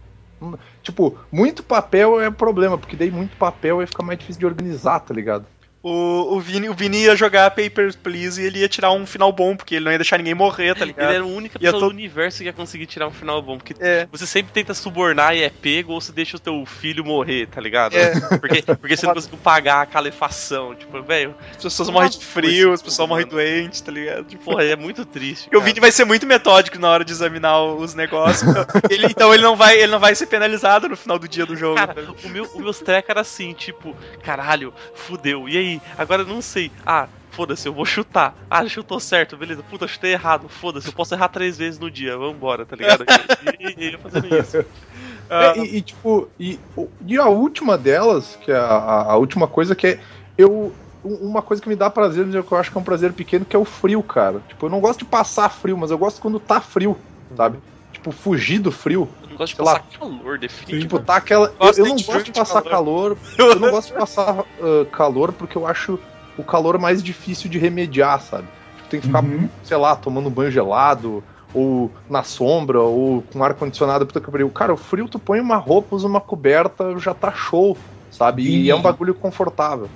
A: Tipo, muito papel é problema, porque daí muito papel ia ficar mais difícil de organizar, tá ligado?
C: O, o, Vini, o Vini ia jogar Papers, Please e ele ia tirar um final bom, porque ele não ia deixar ninguém morrer, tá
F: Ele
C: ligado?
F: era a única pessoa
C: tô-
F: do universo que ia conseguir tirar um final bom. Porque
C: É.
F: você sempre tenta subornar e é pego, ou você deixa o teu filho morrer, tá ligado?
C: É. <laughs>
F: Porque, porque você não conseguiu pagar a calefação. Tipo, velho,
C: As pessoas morrem de frio, as pessoas morrem doentes, tá ligado? Tipo,
F: porra, é muito triste.
C: E o. Vini vai ser muito metódico na hora de examinar os negócios. <laughs> Ele- então ele não, vai, ele não vai ser penalizado no final do dia do jogo.
F: Cara, o meu, o meus treco era assim, tipo, caralho, fudeu. E aí? Agora eu não sei. Ah, foda-se, eu vou chutar. Ah, chutou certo, beleza. Puta, chutei errado. Foda-se, eu posso errar três vezes no dia. Vambora, tá ligado? <laughs> E, e, e fazendo isso.
C: Ah,
A: É, e, e, tipo, e, e a última delas, que é a, a- última coisa que é. Eu. um- Uma coisa que me dá prazer, mas eu acho que é um prazer pequeno, que é o frio, cara. Tipo, eu não gosto de passar frio, mas eu gosto quando tá frio, sabe? Tipo, fugir do frio.
F: Eu não gosto de
A: Sei lá.
F: passar calor, definitivamente.
A: Tipo, tá aquela. Eu, eu não
C: de
A: gosto de passar
C: calor.
A: calor. <laughs> Eu não gosto de passar ah, calor porque eu acho o calor mais difícil de remediar, sabe? Tipo, tem que ficar,
G: Uhum.
A: sei lá, tomando banho gelado, ou na sombra, ou com ar-condicionado puta que pariu. Cara, o frio, tu põe uma roupa, usa uma coberta, já tá show, sabe? E é um bagulho confortável.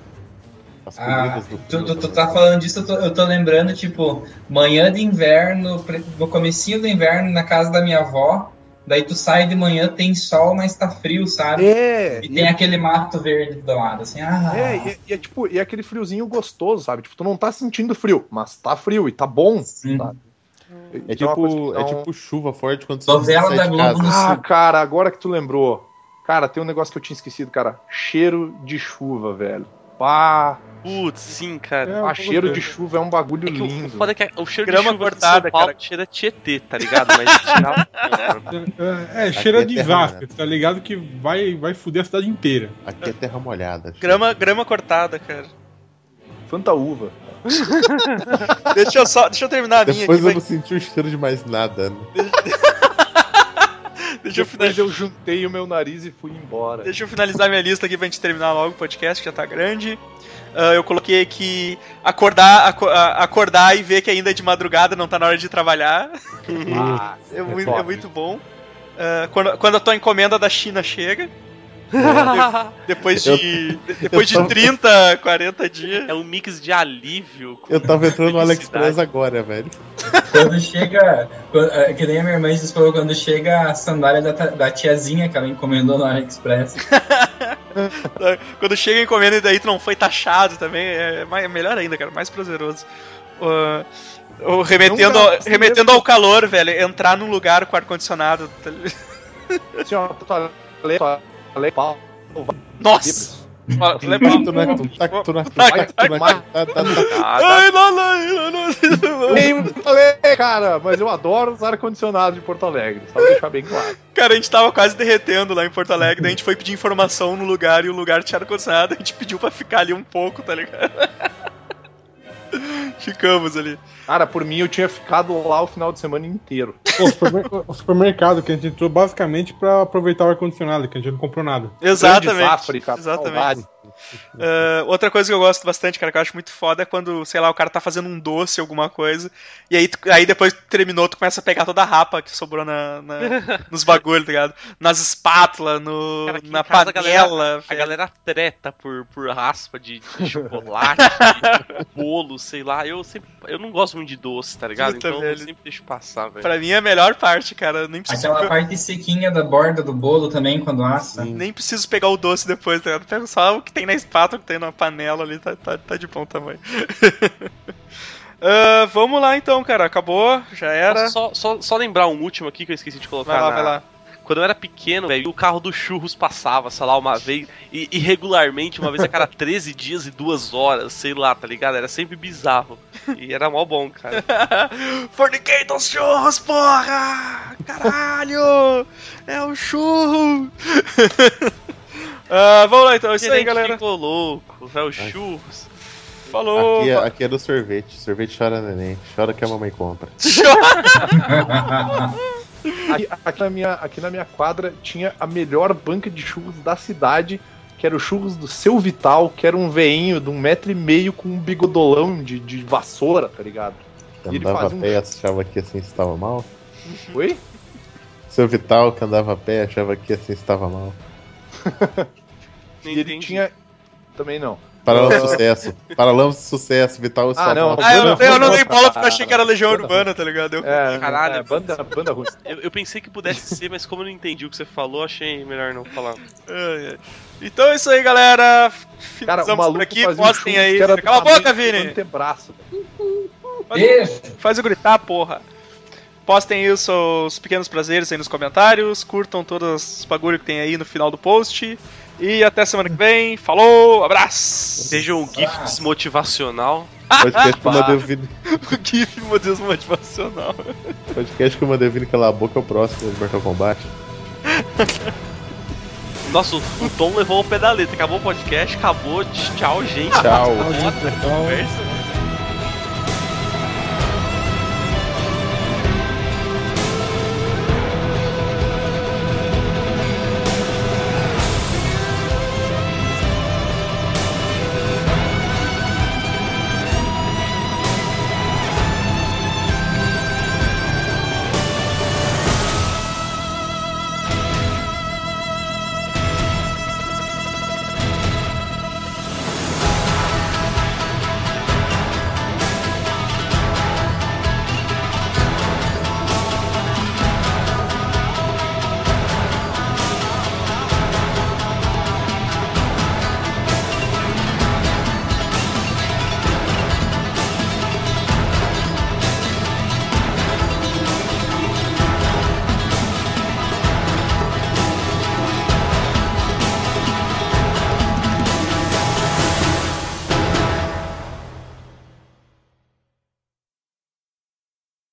D: As
G: Ah,
D: comidas do
G: tu, tu, tu tá falando disso, eu tô, eu tô lembrando, tipo, manhã de inverno, no comecinho do inverno, na casa da minha avó, daí tu sai de manhã, tem sol, mas tá frio, sabe?
A: É,
G: E tem aquele mato verde do lado, assim, ah...
A: É, e, é- e é tipo, e é aquele friozinho gostoso, sabe? Tipo, tu não tá sentindo frio, mas tá frio e tá bom,
G: Sim.
A: sabe?
D: É
A: Então
D: tipo, é tipo chuva forte quando você sai
G: da
D: de casa.
G: no
A: Ah, cara, agora que tu lembrou. Cara, tem um negócio que eu tinha esquecido, cara. Cheiro de chuva, velho. Pá,
F: Putz, sim, cara.
E: É, eu
A: cheiro de chuva é um bagulho
F: É que o-
A: lindo.
F: foda é que o cheiro
C: Grama
F: de chuva
C: cortada,
F: São Paulo
C: cara.
F: cheira Tietê, tá ligado? Mas tirar <laughs>
E: É, é, cheira
D: é
E: de
D: terra
E: desastre, tá ligado? Que vai, vai fuder a cidade inteira.
D: Aqui é terra molhada.
C: grama, grama cortada, cara.
A: Fanta uva. <laughs>
C: Deixa eu só. Deixa eu terminar a minha
D: Depois
C: aqui.
D: eu
C: vai-
D: não senti o cheiro de mais nada. né? <laughs>
C: Deixa eu,
A: Depois
C: finalizar,
A: eu juntei o meu nariz e fui embora.
C: deixa eu finalizar minha lista aqui pra gente terminar logo o podcast, que já tá grande. Ah, eu coloquei que acordar, aco- a- acordar e ver que ainda é de madrugada, não tá na hora de trabalhar.
A: Ah, <laughs>
C: É muito,
A: top.
C: é muito bom. Ah, quando, quando a tua encomenda da China chega, depois
D: Eu-
C: de, depois de
D: eu tô-
C: 30, 40 dias.
F: É um mix de alívio.
D: Eu tava entrando no. AliExpress agora, velho.
G: Quando chega, quando- é, que nem a minha irmã disse, falou, quando chega a sandália da, da tiazinha que ela encomendou no AliExpress. <laughs>
C: Quando chega a encomenda e daí tu não foi taxado também, é mais- é melhor ainda, cara, mais prazeroso. Uh, o remetendo, ao, remetendo ao calor, velho, entrar num lugar com ar-condicionado. tá ligado?
A: Assim, ó, le- pau,
C: Nossa! Fala- fala-
D: Tu não tu tu não tu
C: Vai,
D: tu não
A: vai.
C: Ai, não, não, não, não.
A: Nem falei, cara, mas eu adoro os ar-condicionado de Porto Alegre, só pra deixar bem claro.
C: Cara, a gente tava quase derretendo lá em Porto Alegre, daí a gente foi pedir informação no lugar e o lugar tinha ar-condicionado, a gente pediu pra ficar ali um pouco, tá ligado? <laughs> Ficamos ali.
A: Cara, por mim eu tinha ficado lá o final de semana inteiro.
E: O, supermer- o supermercado que a gente entrou basicamente pra aproveitar o ar-condicionado, que a gente não comprou nada.
C: Exatamente.
A: Cara,
C: Exatamente.
A: saudade. <laughs>
C: Ah, outra coisa que eu gosto bastante, cara, que eu acho muito foda é quando, sei lá, o cara tá fazendo um doce, alguma coisa, e aí, aí depois que terminou, tu começa a pegar toda a rapa que sobrou na, na- <laughs> nos bagulhos, tá ligado? Nas espátulas, no,
F: Cara,
C: na
F: casa a
C: panela.
F: galera- A galera treta por, por raspa de, de <laughs> chocolate, de bolo, sei lá. Eu sempre. Eu não gosto muito de doce, tá ligado?
C: Puta,
F: então eu
C: velho.
F: sempre deixo passar, velho.
C: Pra mim é a melhor parte, cara. Eu nem preciso,
G: Aquela parte sequinha da borda do bolo também, quando assa.
C: nem preciso pegar o doce depois, tá ligado? Pego só o que tem na espátula, que tem na panela ali, tá, tá, tá de bom tamanho. <laughs> Ah, vamos lá então, cara. Acabou, já era.
F: Só, só, só lembrar um último aqui que eu esqueci de colocar.
C: Vai lá,
F: na-
C: vai lá.
F: Quando eu era pequeno, velho, o carro do churros passava, sei lá, uma vez, e, e regularmente, uma vez a cada <laughs> 13 dias e duas horas, sei lá, tá ligado? Era sempre bizarro. E era mó bom, cara. <laughs>
C: Fornicators churros, porra! Caralho! É o churro! Ah, vamos lá então, é isso aí, galera.
F: ficou louco, velho, churros.
C: Falou!
D: Aqui, é, aqui é do sorvete. Sorvete chora neném. Chora que a mamãe compra. <laughs>
A: Aqui, aqui na minha, aqui na minha quadra tinha a melhor banca de churros da cidade, que era o churros do Seu Vital, que era um veinho de um metro e meio com um bigodolão de, de vassoura, tá ligado?
D: Que
A: E ele
D: andava a
A: um-
D: pé e achava que assim estava mal.
A: Oi?
D: Seu Vital que andava a pé achava que assim estava mal. <laughs>
A: E ele tinha. Também não.
D: Paralama de sucesso. Paralama de sucesso, Vital e
A: Ah, não.
C: Ah, eu não, eu não dei bola porque eu achei que era Legião
A: banda
C: Urbana, tá ligado? Eu-
A: É,
F: Caralho.
A: é, banda, banda ruim.
F: Eu, eu pensei que pudesse ser, mas como eu não entendi o que você falou, achei melhor não falar.
C: Então é isso aí, galera.
A: Cara, o
C: Finalizamos
A: maluco
C: por aqui.
A: um
C: Postem
A: churros
C: aí. Cala a boca, Vini.
A: antebraço.
G: Beijo!
C: Faz eu gritar, porra. Postem aí os seus pequenos prazeres aí nos comentários. Curtam todos os bagulho que tem aí no final do post. E até semana que vem. Falou, abraço!
F: Seja um GIF desmotivacional.
D: Podcast que eu mandei o Vini.
C: O GIF, meu Deus, motivacional.
D: Podcast que eu mandei o Vini calar a boca é o próximo do Mortal Kombat.
F: Nossa, o Tom levou o pedaleta. Acabou o podcast, acabou. Tchau, gente.
D: Tchau.
F: Conversa.